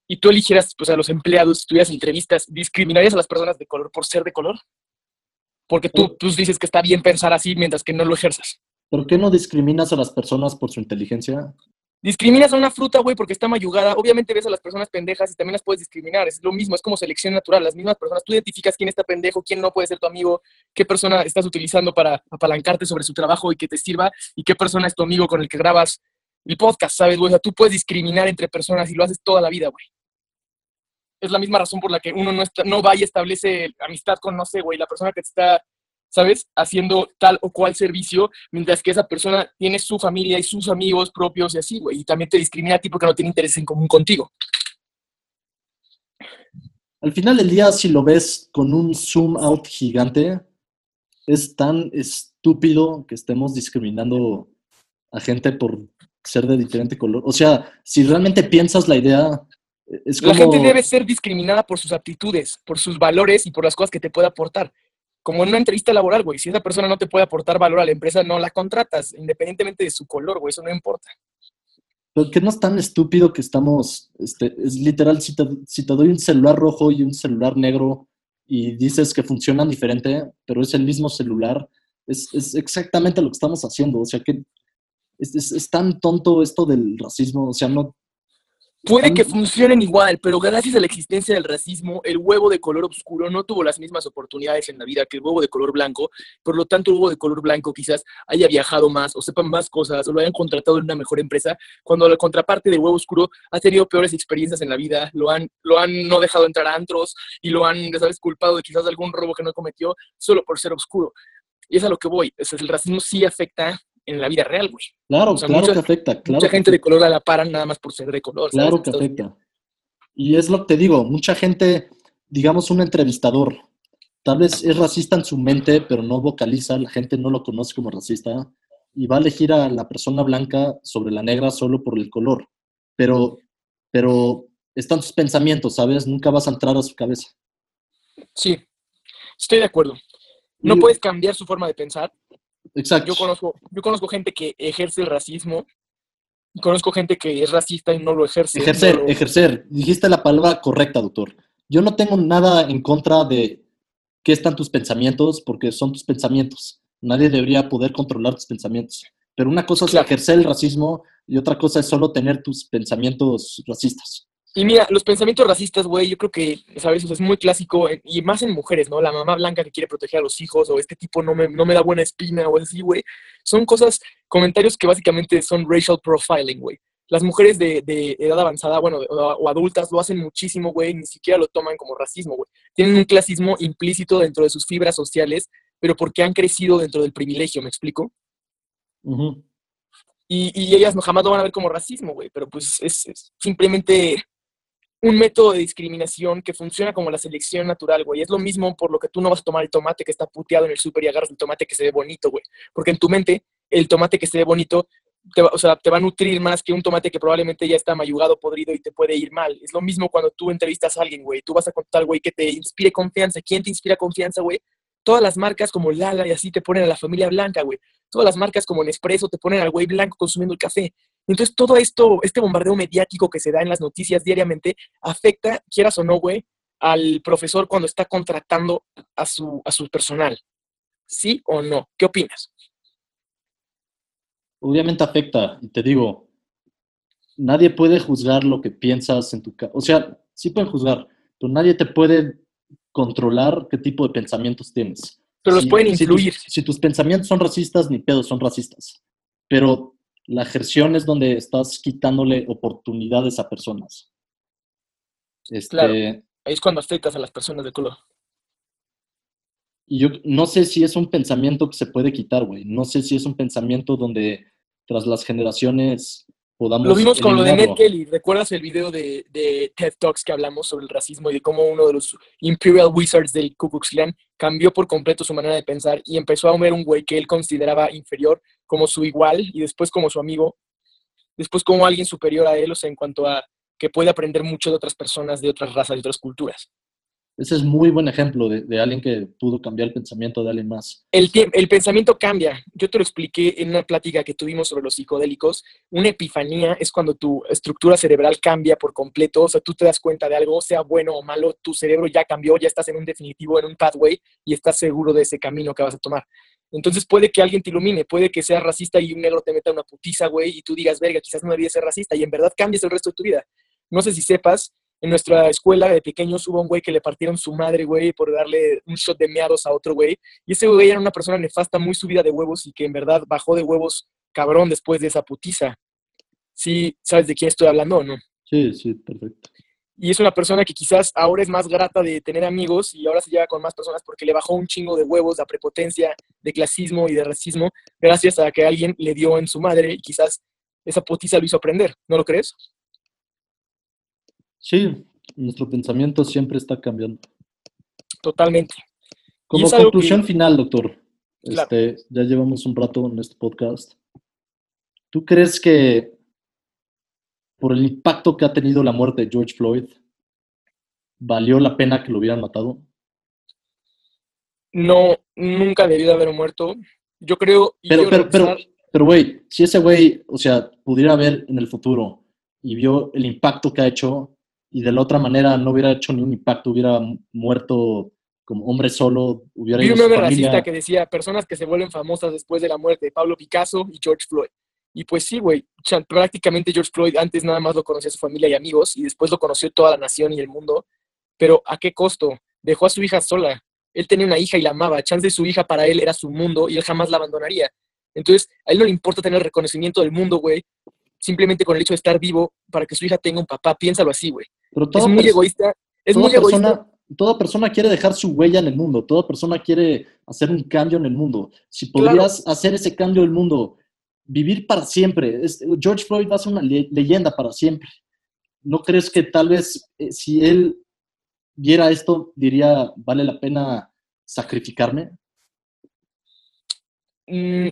y tú eligieras pues, a los empleados, tuvieras entrevistas, ¿discriminarías a las personas de color por ser de color? Porque tú, tú dices que está bien pensar así mientras que no lo ejerzas. ¿Por qué no discriminas a las personas por su inteligencia? Discriminas a una fruta, güey, porque está mayugada. Obviamente ves a las personas pendejas y también las puedes discriminar. Es lo mismo, es como selección natural. Las mismas personas, tú identificas quién está pendejo, quién no puede ser tu amigo, qué persona estás utilizando para apalancarte sobre su trabajo y que te sirva, y qué persona es tu amigo con el que grabas el podcast, ¿sabes, güey? O sea, tú puedes discriminar entre personas y lo haces toda la vida, güey. Es la misma razón por la que uno no, no va y establece amistad con, no sé, güey, la persona que te está ¿sabes? Haciendo tal o cual servicio, mientras que esa persona tiene su familia y sus amigos propios y así, güey. Y también te discrimina a ti porque no tiene interés en común contigo. Al final del día, si lo ves con un zoom out gigante, es tan estúpido que estemos discriminando a gente por ser de diferente color. O sea, si realmente piensas la idea, es como... La gente debe ser discriminada por sus aptitudes, por sus valores y por las cosas que te puede aportar. Como en una entrevista laboral, güey. Si esa persona no te puede aportar valor a la empresa, no la contratas, independientemente de su color, güey. Eso no importa. Pero que no es tan estúpido que estamos, este, es literal, si te, si te doy un celular rojo y un celular negro y dices que funcionan diferente, pero es el mismo celular, es, es exactamente lo que estamos haciendo. O sea, que es, es, es tan tonto esto del racismo. O sea, no, Puede que funcionen igual, pero gracias a la existencia del racismo, el huevo de color oscuro no tuvo las mismas oportunidades en la vida que el huevo de color blanco. Por lo tanto, el huevo de color blanco quizás haya viajado más o sepa más cosas o lo hayan contratado en una mejor empresa, cuando la contraparte del huevo oscuro ha tenido peores experiencias en la vida, lo han, lo han no dejado entrar a antros y lo han, ¿sabes?, culpado de quizás algún robo que no cometió solo por ser oscuro. Y es a lo que voy. O sea, el racismo sí afecta en la vida real, güey. Claro, O sea, claro mucha- que afecta. Claro Mucha gente de color la paran nada más por ser de color. ¿sabes? Claro que afecta. Y es lo que te digo, mucha gente, digamos un entrevistador, tal vez es racista en su mente, pero no vocaliza, la gente no lo conoce como racista, y va a elegir a la persona blanca sobre la negra solo por el color. Pero, pero están sus pensamientos, ¿sabes? Nunca vas a entrar a su cabeza. Sí, estoy de acuerdo. No Y- puedes cambiar su forma de pensar. Exacto. Yo conozco, yo conozco gente que ejerce el racismo y conozco gente que es racista y no lo ejerce. Ejercer, no lo- ejercer. Dijiste la palabra correcta, doctor. Yo no tengo nada en contra de qué están tus pensamientos, porque son tus pensamientos. Nadie debería poder controlar tus pensamientos. Pero una cosa es Claro. ejercer el racismo y otra cosa es solo tener tus pensamientos racistas. Y mira, los pensamientos racistas, güey, yo creo que, ¿sabes? O sea, es muy clásico, en- y más en mujeres, ¿no? La mamá blanca que quiere proteger a los hijos, o este tipo no me, no me da buena espina, o así, güey. Son cosas, comentarios que básicamente son racial profiling, güey. Las mujeres de, de edad avanzada, bueno, o, o adultas, lo hacen muchísimo, güey, ni siquiera lo toman como racismo, güey. Tienen un clasismo implícito dentro de sus fibras sociales, pero porque han crecido dentro del privilegio, ¿me explico? Y, y ellas no, jamás lo van a ver como racismo, güey, pero pues es, es simplemente un método de discriminación que funciona como la selección natural, güey. Es lo mismo por lo que tú no vas a tomar el tomate que está puteado en el súper y agarras el tomate que se ve bonito, güey. Porque en tu mente, el tomate que se ve bonito, te va, o sea, te va a nutrir más que un tomate que probablemente ya está mayugado, podrido y te puede ir mal. Es lo mismo cuando tú entrevistas a alguien, güey. Tú vas a contar, güey, que te inspire confianza. ¿Quién te inspira confianza, güey? Todas las marcas como Lala y así te ponen a la familia blanca, güey. Todas las marcas como Nespresso te ponen al güey blanco consumiendo el café. Entonces, todo esto, este bombardeo mediático que se da en las noticias diariamente, afecta, quieras o no, güey, al profesor cuando está contratando a su, a su personal. ¿Sí o no? ¿Qué opinas? Obviamente afecta, y te digo, nadie puede juzgar lo que piensas en tu casa. O sea, sí pueden juzgar, pero nadie te puede controlar qué tipo de pensamientos tienes. Pero los pueden si influir. si tus pensamientos son racistas, ni pedo, son racistas. Pero la ejerción es donde estás quitándole oportunidades a personas. Este, Claro. Ahí es cuando afectas a las personas de color. Y yo no sé si es un pensamiento que se puede quitar, güey. No sé si es un pensamiento donde tras las generaciones podamos. Lo vimos con lo de Ned. Kelly. ¿Recuerdas el video de, de TED Talks que hablamos sobre el racismo y de cómo uno de los Imperial Wizards del Ku Klux Klan cambió por completo su manera de pensar y empezó a ver un güey que él consideraba inferior como su igual y después como su amigo, después como alguien superior a él, o sea, en cuanto a que puede aprender mucho de otras personas, de otras razas, de otras culturas. Ese es muy buen ejemplo de, de alguien que pudo cambiar el pensamiento de alguien más. El, el pensamiento cambia. Yo te lo expliqué en una plática que tuvimos sobre los psicodélicos. Una epifanía es cuando tu estructura cerebral cambia por completo. O sea, tú te das cuenta de algo, sea bueno o malo, tu cerebro ya cambió, ya estás en un definitivo, en un pathway y estás seguro de ese camino que vas a tomar. Entonces puede que alguien te ilumine, puede que seas racista y un negro te meta una putiza, güey, y tú digas, verga, quizás no debía ser racista y en verdad cambies el resto de tu vida. No sé si sepas, en nuestra escuela de pequeños hubo un güey que le partieron su madre, güey, por darle un shot de meados a otro güey. Y ese güey era una persona nefasta, muy subida de huevos y que en verdad bajó de huevos cabrón después de esa putiza. Sí, ¿sabes de quién estoy hablando o no? Sí, sí, perfecto. Y es una persona que quizás ahora es más grata de tener amigos y ahora se lleva con más personas porque le bajó un chingo de huevos, de prepotencia, de clasismo y de racismo, gracias a que alguien le dio en su madre y quizás esa putiza lo hizo aprender. ¿No lo crees? Sí, nuestro pensamiento siempre está cambiando. Totalmente. Como conclusión que- final, doctor, Claro. este, ya llevamos un rato en este podcast. ¿Tú crees que por el impacto que ha tenido la muerte de George Floyd, valió la pena que lo hubieran matado? No, nunca debió de haber muerto. Yo creo... y Pero, pero, pero, pero, güey, si ese güey, o sea, pudiera ver en el futuro y vio el impacto que ha hecho y de la otra manera no hubiera hecho ni un impacto, hubiera mu- muerto como hombre solo, hubiera Vi un meme racista que decía personas que se vuelven famosas después de la muerte de Pablo Picasso y George Floyd. Y pues sí, güey, prácticamente George Floyd antes nada más lo conocía su familia y amigos y después lo conoció toda la nación y el mundo. Pero ¿a qué costo? Dejó a su hija sola. Él tenía una hija y la amaba. Chance su hija para él era su mundo y él jamás la abandonaría. Entonces, a él no le importa tener reconocimiento del mundo, güey. Simplemente con el hecho de estar vivo para que su hija tenga un papá. Piénsalo así, güey. Pero Es muy egoísta. Es toda muy egoísta. persona, toda persona quiere dejar su huella en el mundo, toda persona quiere hacer un cambio en el mundo. Si Claro. podrías hacer ese cambio en el mundo, vivir para siempre, George Floyd va a ser una le- leyenda para siempre. ¿No crees que tal vez eh, si él viera esto, diría, vale la pena sacrificarme? Mm,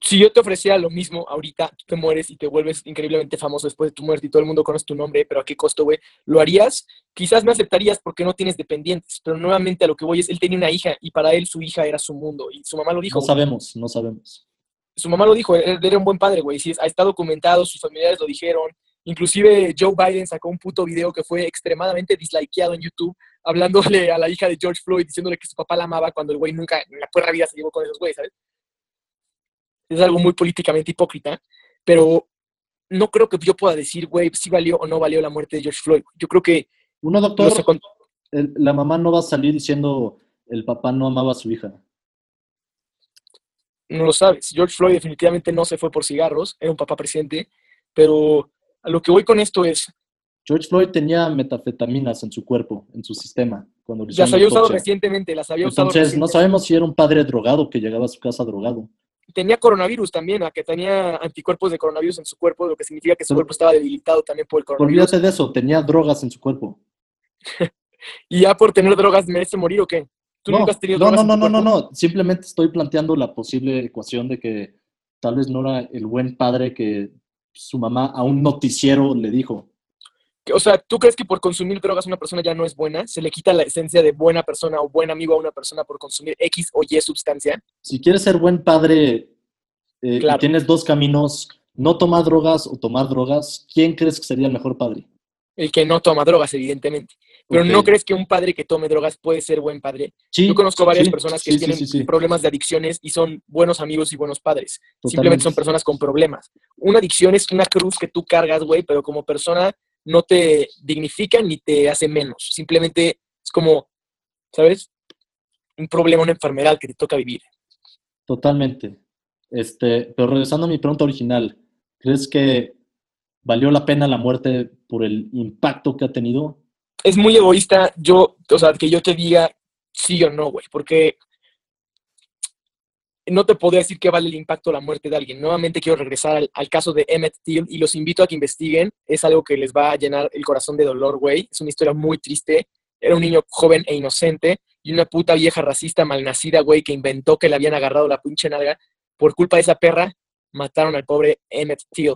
si yo te ofreciera lo mismo ahorita, tú te mueres y te vuelves increíblemente famoso después de tu muerte y todo el mundo conoce tu nombre, pero ¿a qué costo, güey? ¿Lo harías? Quizás me aceptarías porque no tienes dependientes, pero nuevamente a lo que voy es, él tenía una hija y para él su hija era su mundo y su mamá lo dijo. No sabemos, no sabemos. Su mamá lo dijo, él era un buen padre, güey, sí, está documentado, sus familiares lo dijeron. Inclusive Joe Biden sacó un puto video que fue extremadamente dislikeado en YouTube, hablándole a la hija de George Floyd, diciéndole que su papá la amaba cuando el güey nunca en la perra vida se llevó con esos güeyes, ¿sabes? es algo muy políticamente hipócrita, pero no creo que yo pueda decir, güey, si valió o no valió la muerte de George Floyd. Yo creo que Uno, doctor, la mamá no va a salir diciendo el papá no amaba a su hija. No lo sabes. George Floyd definitivamente no se fue por cigarros, era un papá presente, pero a lo que voy con esto es, George Floyd tenía metafetaminas en su cuerpo, en su sistema, cuando las había usado recientemente, las había usado Entonces, no sabemos si era un padre drogado que llegaba a su casa drogado. Tenía coronavirus también, a que tenía anticuerpos de coronavirus en su cuerpo, lo que significa que su Pero- cuerpo estaba debilitado también por el coronavirus. Olvídate de eso, tenía drogas en su cuerpo. Y ya por tener drogas merece morir o qué? ¿Tú no, nunca has tenido no, no, no, no, no, no. Simplemente estoy planteando la posible ecuación de que tal vez no era el buen padre que su mamá a un noticiero le dijo. O sea, ¿tú crees que por consumir drogas una persona ya no es buena? ¿Se le quita la esencia de buena persona o buen amigo a una persona por consumir X o Y sustancia? Si quieres ser buen padre eh, Claro. y tienes dos caminos, no tomar drogas o tomar drogas, ¿quién crees que sería el mejor padre? El que no toma drogas, evidentemente. Pero. ¿no crees que un padre que tome drogas puede ser buen padre? Sí, Yo conozco varias sí, personas que sí, tienen problemas de adicciones y son buenos amigos y buenos padres. Simplemente son personas con problemas. Una adicción es una cruz que tú cargas, güey, pero como persona no te dignifica ni te hace menos. Simplemente es como, ¿sabes? Un problema, una enfermedad que te toca vivir. Totalmente. Este, pero regresando a mi pregunta original, ¿crees que valió la pena la muerte por el impacto que ha tenido? es muy egoísta yo, o sea, que yo te diga sí o no, güey, porque no te podría decir qué vale el impacto la muerte de alguien. Nuevamente quiero regresar al, al caso de Emmett Till y los invito a que investiguen. Es algo que les va a llenar el corazón de dolor, güey. Es una historia muy triste. Era un niño joven e inocente y una puta vieja racista malnacida, güey, que inventó que le habían agarrado la pinche nalga. Por culpa de esa perra, mataron al pobre Emmett Till.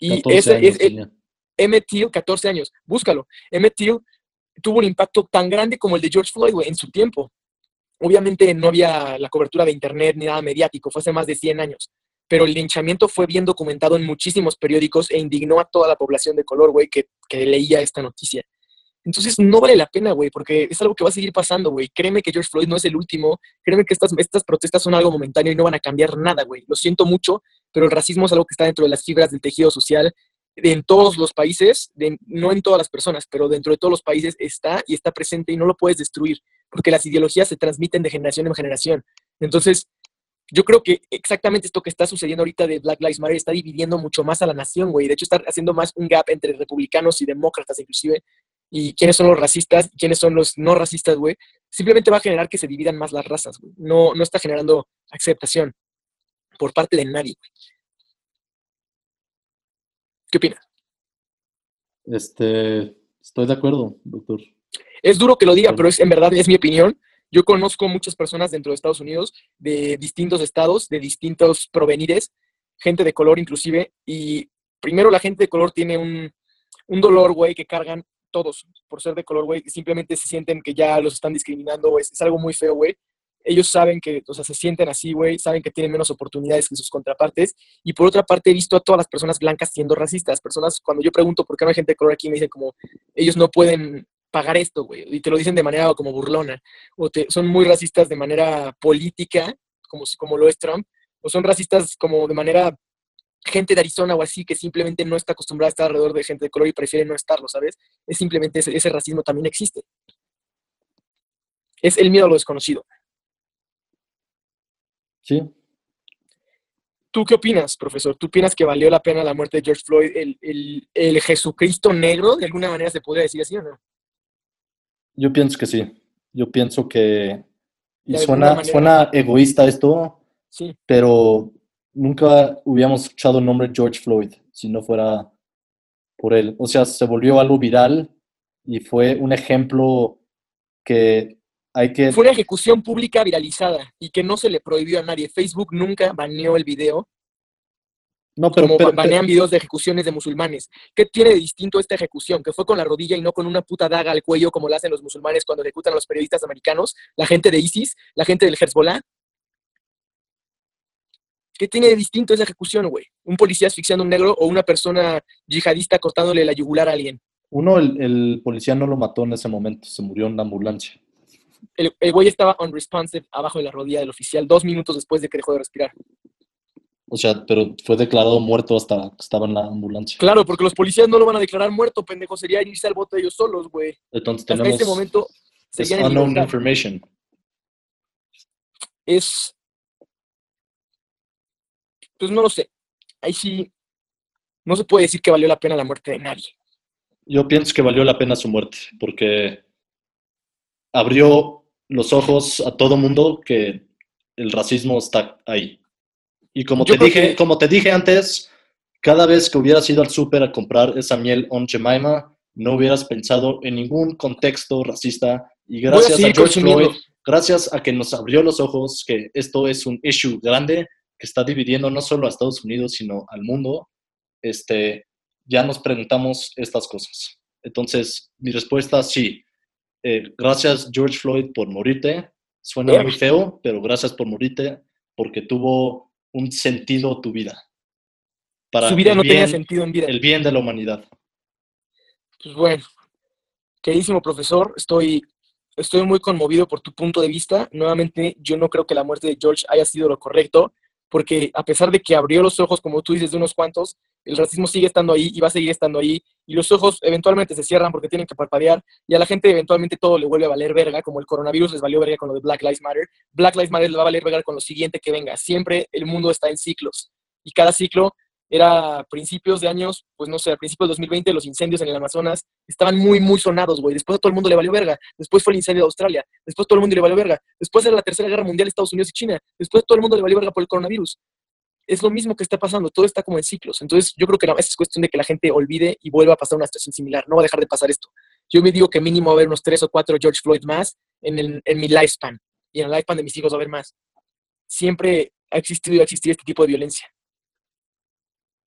Y 14 ese años es el, tenía. Emmett Till, 14 años, búscalo. Emmett Till tuvo un impacto tan grande como el de George Floyd, güey, en su tiempo. Obviamente no había la cobertura de internet ni nada mediático, fue hace más de 100 años. Pero el linchamiento fue bien documentado en muchísimos periódicos e indignó a toda la población de color, güey, que, que leía esta noticia. Entonces no vale la pena, güey, porque es algo que va a seguir pasando, güey. Créeme que George Floyd no es el último. Créeme que estas, estas protestas son algo momentáneo y no van a cambiar nada, güey. Lo siento mucho, pero el racismo es algo que está dentro de las fibras del tejido social en todos los países, de- no en todas las personas, pero dentro de todos los países está y está presente y no lo puedes destruir, porque las ideologías se transmiten de generación en generación. Entonces, yo creo que exactamente esto que está sucediendo ahorita de Black Lives Matter está dividiendo mucho más a la nación, güey. De hecho, está haciendo más un gap entre republicanos y demócratas, inclusive, y quiénes son los racistas y quiénes son los no racistas, güey. Simplemente va a generar que se dividan más las razas, güey. No, no está generando aceptación por parte de nadie, güey. ¿Qué opinas? Este, estoy de acuerdo, doctor. Es duro que lo diga, pero es, en verdad es mi opinión. Yo conozco muchas personas dentro de Estados Unidos, de distintos estados, de distintos provenires, gente de color inclusive, y primero la gente de color tiene un, un dolor, güey, que cargan todos por ser de color, güey, simplemente se sienten que ya los están discriminando, es algo muy feo, güey. Ellos saben que, o sea, se sienten así, güey, saben que tienen menos oportunidades que sus contrapartes. Y por otra parte, he visto a todas las personas blancas siendo racistas. Personas, cuando yo pregunto por qué no hay gente de color aquí, me dicen como, ellos no pueden pagar esto, güey. Y te lo dicen de manera como burlona. O te, son muy racistas de manera política, como, como lo es Trump. O son racistas como de manera gente de Arizona o así que simplemente no está acostumbrada a estar alrededor de gente de color y prefiere no estarlo, ¿sabes? Es simplemente ese, ese racismo también existe. Es el miedo a lo desconocido. Sí, ¿Tú qué opinas, profesor? ¿Tú opinas que valió la pena la muerte de George Floyd, el, el, el Jesucristo negro, de alguna manera se podría decir así o no? yo pienso que sí. Yo pienso que... Y suena, manera. suena egoísta esto, Sí, pero nunca hubiéramos escuchado el nombre George Floyd si no fuera por él. O sea, se volvió algo viral y fue un ejemplo que hay que... fue una ejecución pública viralizada y que no se le prohibió a nadie. Facebook nunca baneó el video, No, pero, como pero- banean videos de ejecuciones de musulmanes. ¿Qué tiene de distinto esta ejecución? Que fue con la rodilla y no con una puta daga al cuello como lo hacen los musulmanes cuando ejecutan a los periodistas americanos, la gente de ISIS, la gente del Hezbollah. ¿Qué tiene de distinto esa ejecución, güey? ¿Un policía asfixiando a un negro o una persona yihadista cortándole la yugular a alguien? uno, el, el policía no lo mató en ese momento, se murió en la ambulancia. El, el güey estaba unresponsive abajo de la rodilla del oficial dos minutos después de que dejó de respirar. O sea, pero fue declarado muerto hasta que estaba en la ambulancia. Claro, porque los policías no lo van a declarar muerto, pendejo. Sería irse al bote ellos solos, güey. Entonces Hasta tenemos ese momento es unknown information. Es. Pues no lo sé. Ahí sí. No se puede decir que valió la pena la muerte de nadie. Yo pienso que valió la pena su muerte porque abrió los ojos a todo mundo que el racismo está ahí. Y como Yo te dije, que- como te dije antes, cada vez que hubieras ido al súper a comprar esa miel on Jemima, no hubieras pensado en ningún contexto racista. Y a a, George. Floyd, gracias a que nos abrió los ojos que esto es un issue grande que está dividiendo no solo a Estados Unidos, sino al mundo, este, ya nos preguntamos estas cosas. Entonces, mi respuesta sí. Eh, gracias, George Floyd, por morirte. Suena Yeah. muy feo, pero gracias por morirte porque tuvo un sentido tu vida. Para Su vida no tenía sentido en vida. El bien de la humanidad. Pues bueno, queridísimo profesor, estoy, estoy muy conmovido por tu punto de vista. Nuevamente, yo no creo que la muerte de George haya sido lo correcto, porque a pesar de que abrió los ojos, como tú dices, de unos cuantos, el racismo sigue estando ahí y va a seguir estando ahí, y los ojos eventualmente se cierran porque tienen que parpadear, y a la gente eventualmente todo le vuelve a valer verga, como el coronavirus les valió verga con lo de Black Lives Matter, Black Lives Matter le va a valer verga con lo siguiente que venga. Siempre el mundo está en ciclos, y cada ciclo era principios de años, pues no sé, a principios del 2020, los incendios en el Amazonas estaban muy, muy sonados, güey. Después a todo el mundo le valió verga. Después fue el incendio de Australia. Después todo el mundo le valió verga. Después era la Tercera Guerra Mundial, Estados Unidos y China. Después todo el mundo le valió verga por el coronavirus. Es lo mismo que está pasando, todo está como en ciclos. Entonces yo creo que es cuestión de que la gente olvide y vuelva a pasar una situación similar. No va a dejar de pasar esto. Yo me digo que mínimo va a haber unos tres o cuatro George Floyd más en, en mi lifespan. Y en el lifespan de mis hijos va a haber más. Siempre ha existido y va a existir este tipo de violencia.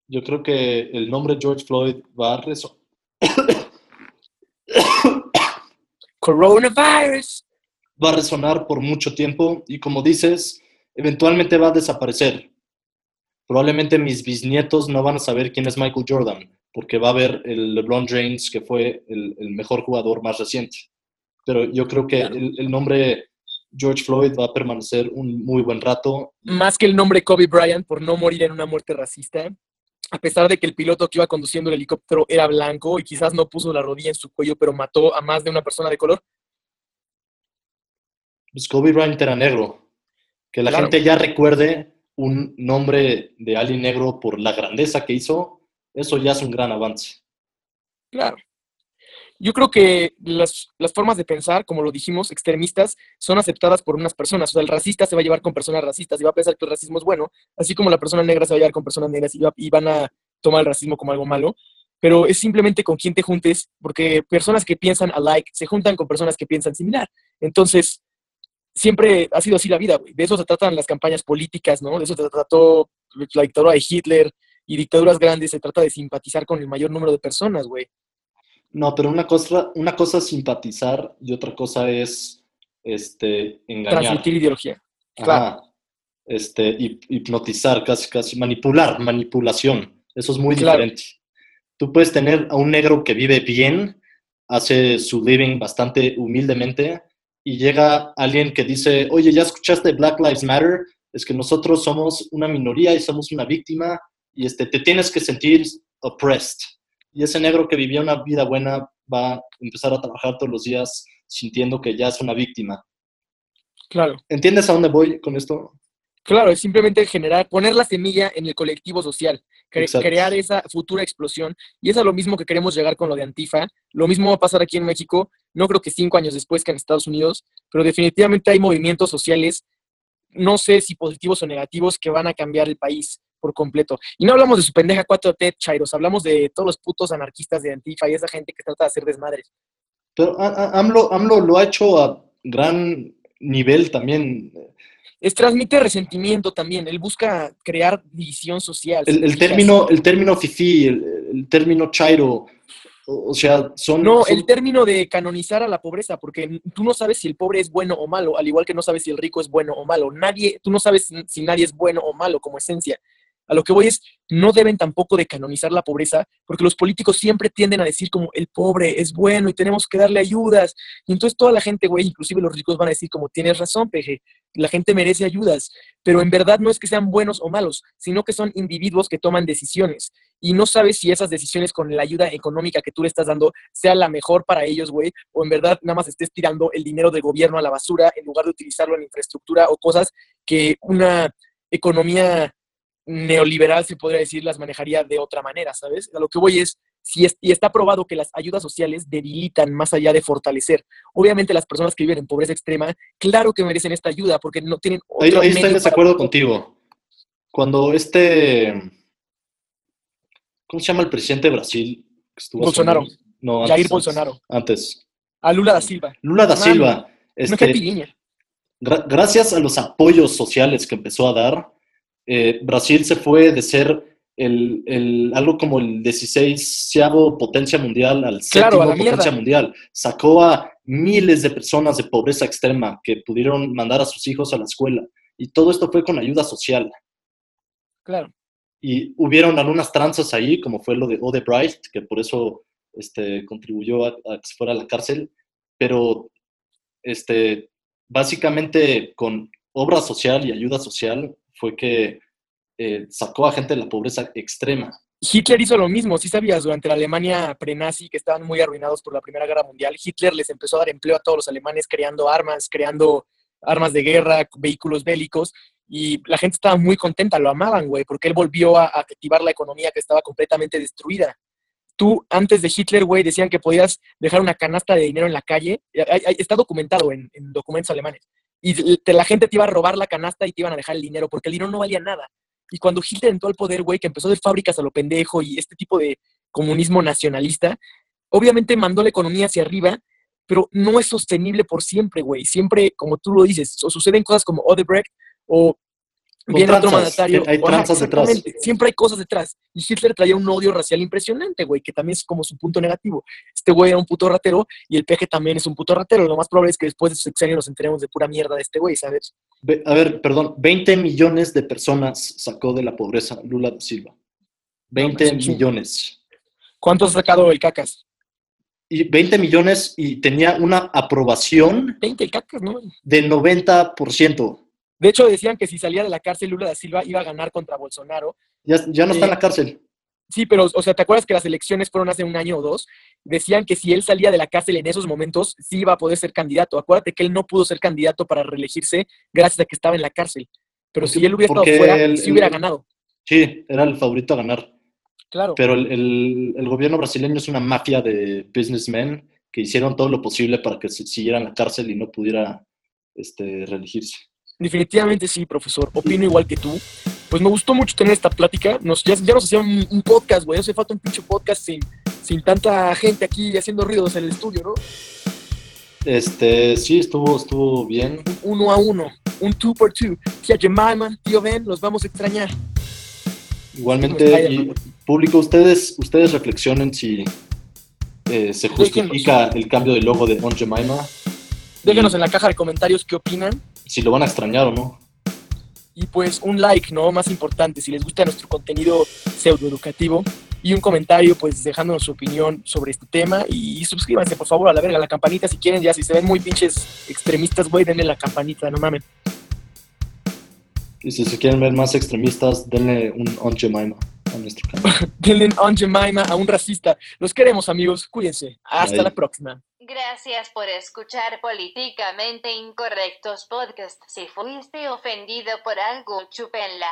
Yo creo que el nombre George Floyd va a resonar. Coronavirus. Va a resonar por mucho tiempo y como dices, eventualmente va a desaparecer. Probablemente mis bisnietos no van a saber quién es Michael Jordan, porque va a haber el LeBron James, que fue el, el mejor jugador más reciente. Pero yo creo que el, el nombre George Floyd va a permanecer un muy buen rato. Más que el nombre Kobe Bryant por no morir en una muerte racista, a pesar de que el piloto que iba conduciendo el helicóptero era blanco y quizás no puso la rodilla en su cuello, pero mató a más de una persona de color. Pues Kobe Bryant era negro. Que la Claro. gente ya recuerde un nombre de alguien negro por la grandeza que hizo, eso ya es un gran avance. Claro. Yo creo que las, las formas de pensar, como lo dijimos, extremistas, son aceptadas por unas personas. O sea, el racista se va a llevar con personas racistas y va a pensar que el racismo es bueno, así como la persona negra se va a llevar con personas negras y, va- y van a tomar el racismo como algo malo. Pero es simplemente con quién te juntes, porque personas que piensan alike se juntan con personas que piensan similar. Entonces, siempre ha sido así la vida, güey. De eso se tratan las campañas políticas, ¿no? De eso se trató la dictadura de Hitler y dictaduras grandes. Se trata de simpatizar con el mayor número de personas, güey. No, pero una cosa, una cosa es simpatizar y otra cosa es este, engañar. Transmitir ideología. Ajá. Claro. Este, hip- hipnotizar, casi, casi, manipular, manipulación. Eso es muy Claro. diferente. Tú puedes tener a un negro que vive bien, hace su living bastante humildemente, y llega alguien que dice, oye, ¿ya escuchaste Black Lives Matter? Es que nosotros somos una minoría y somos una víctima, y este, te tienes que sentir oppressed. Y ese negro que vivía una vida buena va a empezar a trabajar todos los días sintiendo que ya es una víctima. Claro. ¿Entiendes a dónde voy con esto? Claro, es simplemente generar, poner la semilla en el colectivo social, cre- Exacto. crear esa futura explosión. Y es a lo mismo que queremos llegar con lo de Antifa. Lo mismo va a pasar aquí en México, no creo que cinco años después que en Estados Unidos, pero definitivamente hay movimientos sociales, no sé si positivos o negativos, que van a cambiar el país por completo. Y no hablamos de su pendeja 4T, Chairos, hablamos de todos los putos anarquistas de Antifa y esa gente que trata de hacer desmadres. Pero a- a- AMLO, AMLO lo ha hecho a gran nivel también. Es transmite resentimiento también, él busca crear división social. El, el término, el término fifí, el, el término chairo, o, o sea, son... No, son- el término de canonizar a la pobreza, porque tú no sabes si el pobre es bueno o malo, al igual que no sabes si el rico es bueno o malo. Nadie, tú no sabes si- si nadie es bueno o malo como esencia. A lo que voy es, no deben tampoco de canonizar la pobreza, porque los políticos siempre tienden a decir como el pobre es bueno y tenemos que darle ayudas. Y entonces toda la gente, güey, inclusive los ricos van a decir como tienes razón, peje, la gente merece ayudas. Pero en verdad no es que sean buenos o malos, sino que son individuos que toman decisiones. Y no sabes si esas decisiones con la ayuda económica que tú le estás dando sea la mejor para ellos, güey, o en verdad nada más estés tirando el dinero del gobierno a la basura en lugar de utilizarlo en infraestructura o cosas que una economía neoliberal, se podría decir, las manejaría de otra manera, ¿sabes? A lo que voy es, si es, y está probado que las ayudas sociales debilitan más allá de fortalecer. Obviamente las personas que viven en pobreza extrema, claro que merecen esta ayuda porque no tienen Ahí, otro ahí estoy en para- desacuerdo contigo. Cuando este... ¿Cómo se llama el presidente de Brasil? estuvo Bolsonaro. No, Jair antes, Bolsonaro. Antes. A Lula da Silva. Lula da Mami, Silva. No Este, gracias a los apoyos sociales que empezó a dar, eh, Brasil se fue de ser el, el- algo como el 16 potencia mundial al Claro, séptimo mierda. potencia mundial. Sacó a miles de personas de pobreza extrema que pudieron mandar a sus hijos a la escuela. Y todo esto fue con ayuda social. Claro. Y hubieron algunas tranzas ahí, como fue lo de Odebrecht, que por eso este, contribuyó a, a que se fuera a la cárcel. Pero este, básicamente con obra social y ayuda social fue que eh, sacó a gente de la pobreza extrema. Hitler hizo lo mismo, si sabías, durante la Alemania prenazi, que estaban muy arruinados por la Primera Guerra Mundial, Hitler les empezó a dar empleo a todos los alemanes creando armas, creando armas de guerra, vehículos bélicos, y la gente estaba muy contenta, lo amaban, güey, porque él volvió a, activar la economía que estaba completamente destruida. Tú, antes de Hitler, güey, decían que podías dejar una canasta de dinero en la calle. Está documentado en, en documentos alemanes. Y la gente te iba a robar la canasta y te iban a dejar el dinero, porque el dinero no valía nada. Y cuando Hitler entró al poder, güey, que empezó de fábricas a lo pendejo y este tipo de comunismo nacionalista, obviamente mandó la economía hacia arriba, pero no es sostenible por siempre, güey. Siempre, como tú lo dices, o suceden cosas como Odebrecht o Viene otro mandatario. hay Ajá, tranzas detrás. exactamente. Siempre hay cosas detrás. Y Hitler traía un odio racial impresionante, güey, que también es como su punto negativo. Este güey era un puto ratero y el peje también es un puto ratero. Lo más probable es que después de su sexenio nos enteremos de pura mierda de este güey, ¿sabes? A ver, perdón, 20 millones de personas sacó de la pobreza Lula da Silva. 20 manches, millones. ¿Cuánto ha sacado el cacas? Y 20 millones y tenía una aprobación 20 el cacas, ¿no? de 90%. De hecho, decían que si salía de la cárcel Lula da Silva iba a ganar contra Bolsonaro. Ya, ya no está en Eh, la cárcel. Sí, pero, o sea, ¿te acuerdas que las elecciones fueron hace un año o dos? Decían que si él salía de la cárcel en esos momentos, sí iba a poder ser candidato. Acuérdate que él no pudo ser candidato para reelegirse gracias a que estaba en la cárcel. Pero si él hubiera estado fuera, sí hubiera ganado. Sí, era el favorito a ganar. Claro. Pero el, el- el gobierno brasileño es una mafia de businessmen que hicieron todo lo posible para que se siguiera en la cárcel y no pudiera este, reelegirse. Definitivamente sí, profesor. Opino igual que tú. Pues me gustó mucho tener esta plática. Nos, ya, ya nos hacía un, un podcast, güey. Hace falta un pinche podcast sin, sin tanta gente aquí haciendo ruidos en el estudio, ¿no? Este, sí, estuvo, estuvo bien. Uno a uno. Un two por two. Tía Jemima, tío Ben, los vamos a extrañar. Igualmente, Spider-Man. y público, ustedes, ustedes reflexionen si eh, se justifica el cambio del logo de On Jemima, Déjenos en la caja de comentarios qué opinan. Si lo van a extrañar o no. Y pues un like, ¿no? Más importante, si les gusta nuestro contenido pseudoeducativo. Y un comentario, pues dejándonos su opinión sobre este tema. Y suscríbanse, por favor, a la verga, a la campanita si quieren. Ya, si se ven muy pinches extremistas, güey, denle la campanita, no mamen. Y si se quieren ver más extremistas, denle un On Jemima a nuestro canal. Denle on Jemima a un racista. Los queremos, amigos. Cuídense. Hasta la próxima. Gracias por escuchar Políticamente Incorrectos Podcast. Si fuiste ofendido por algo, chúpenla.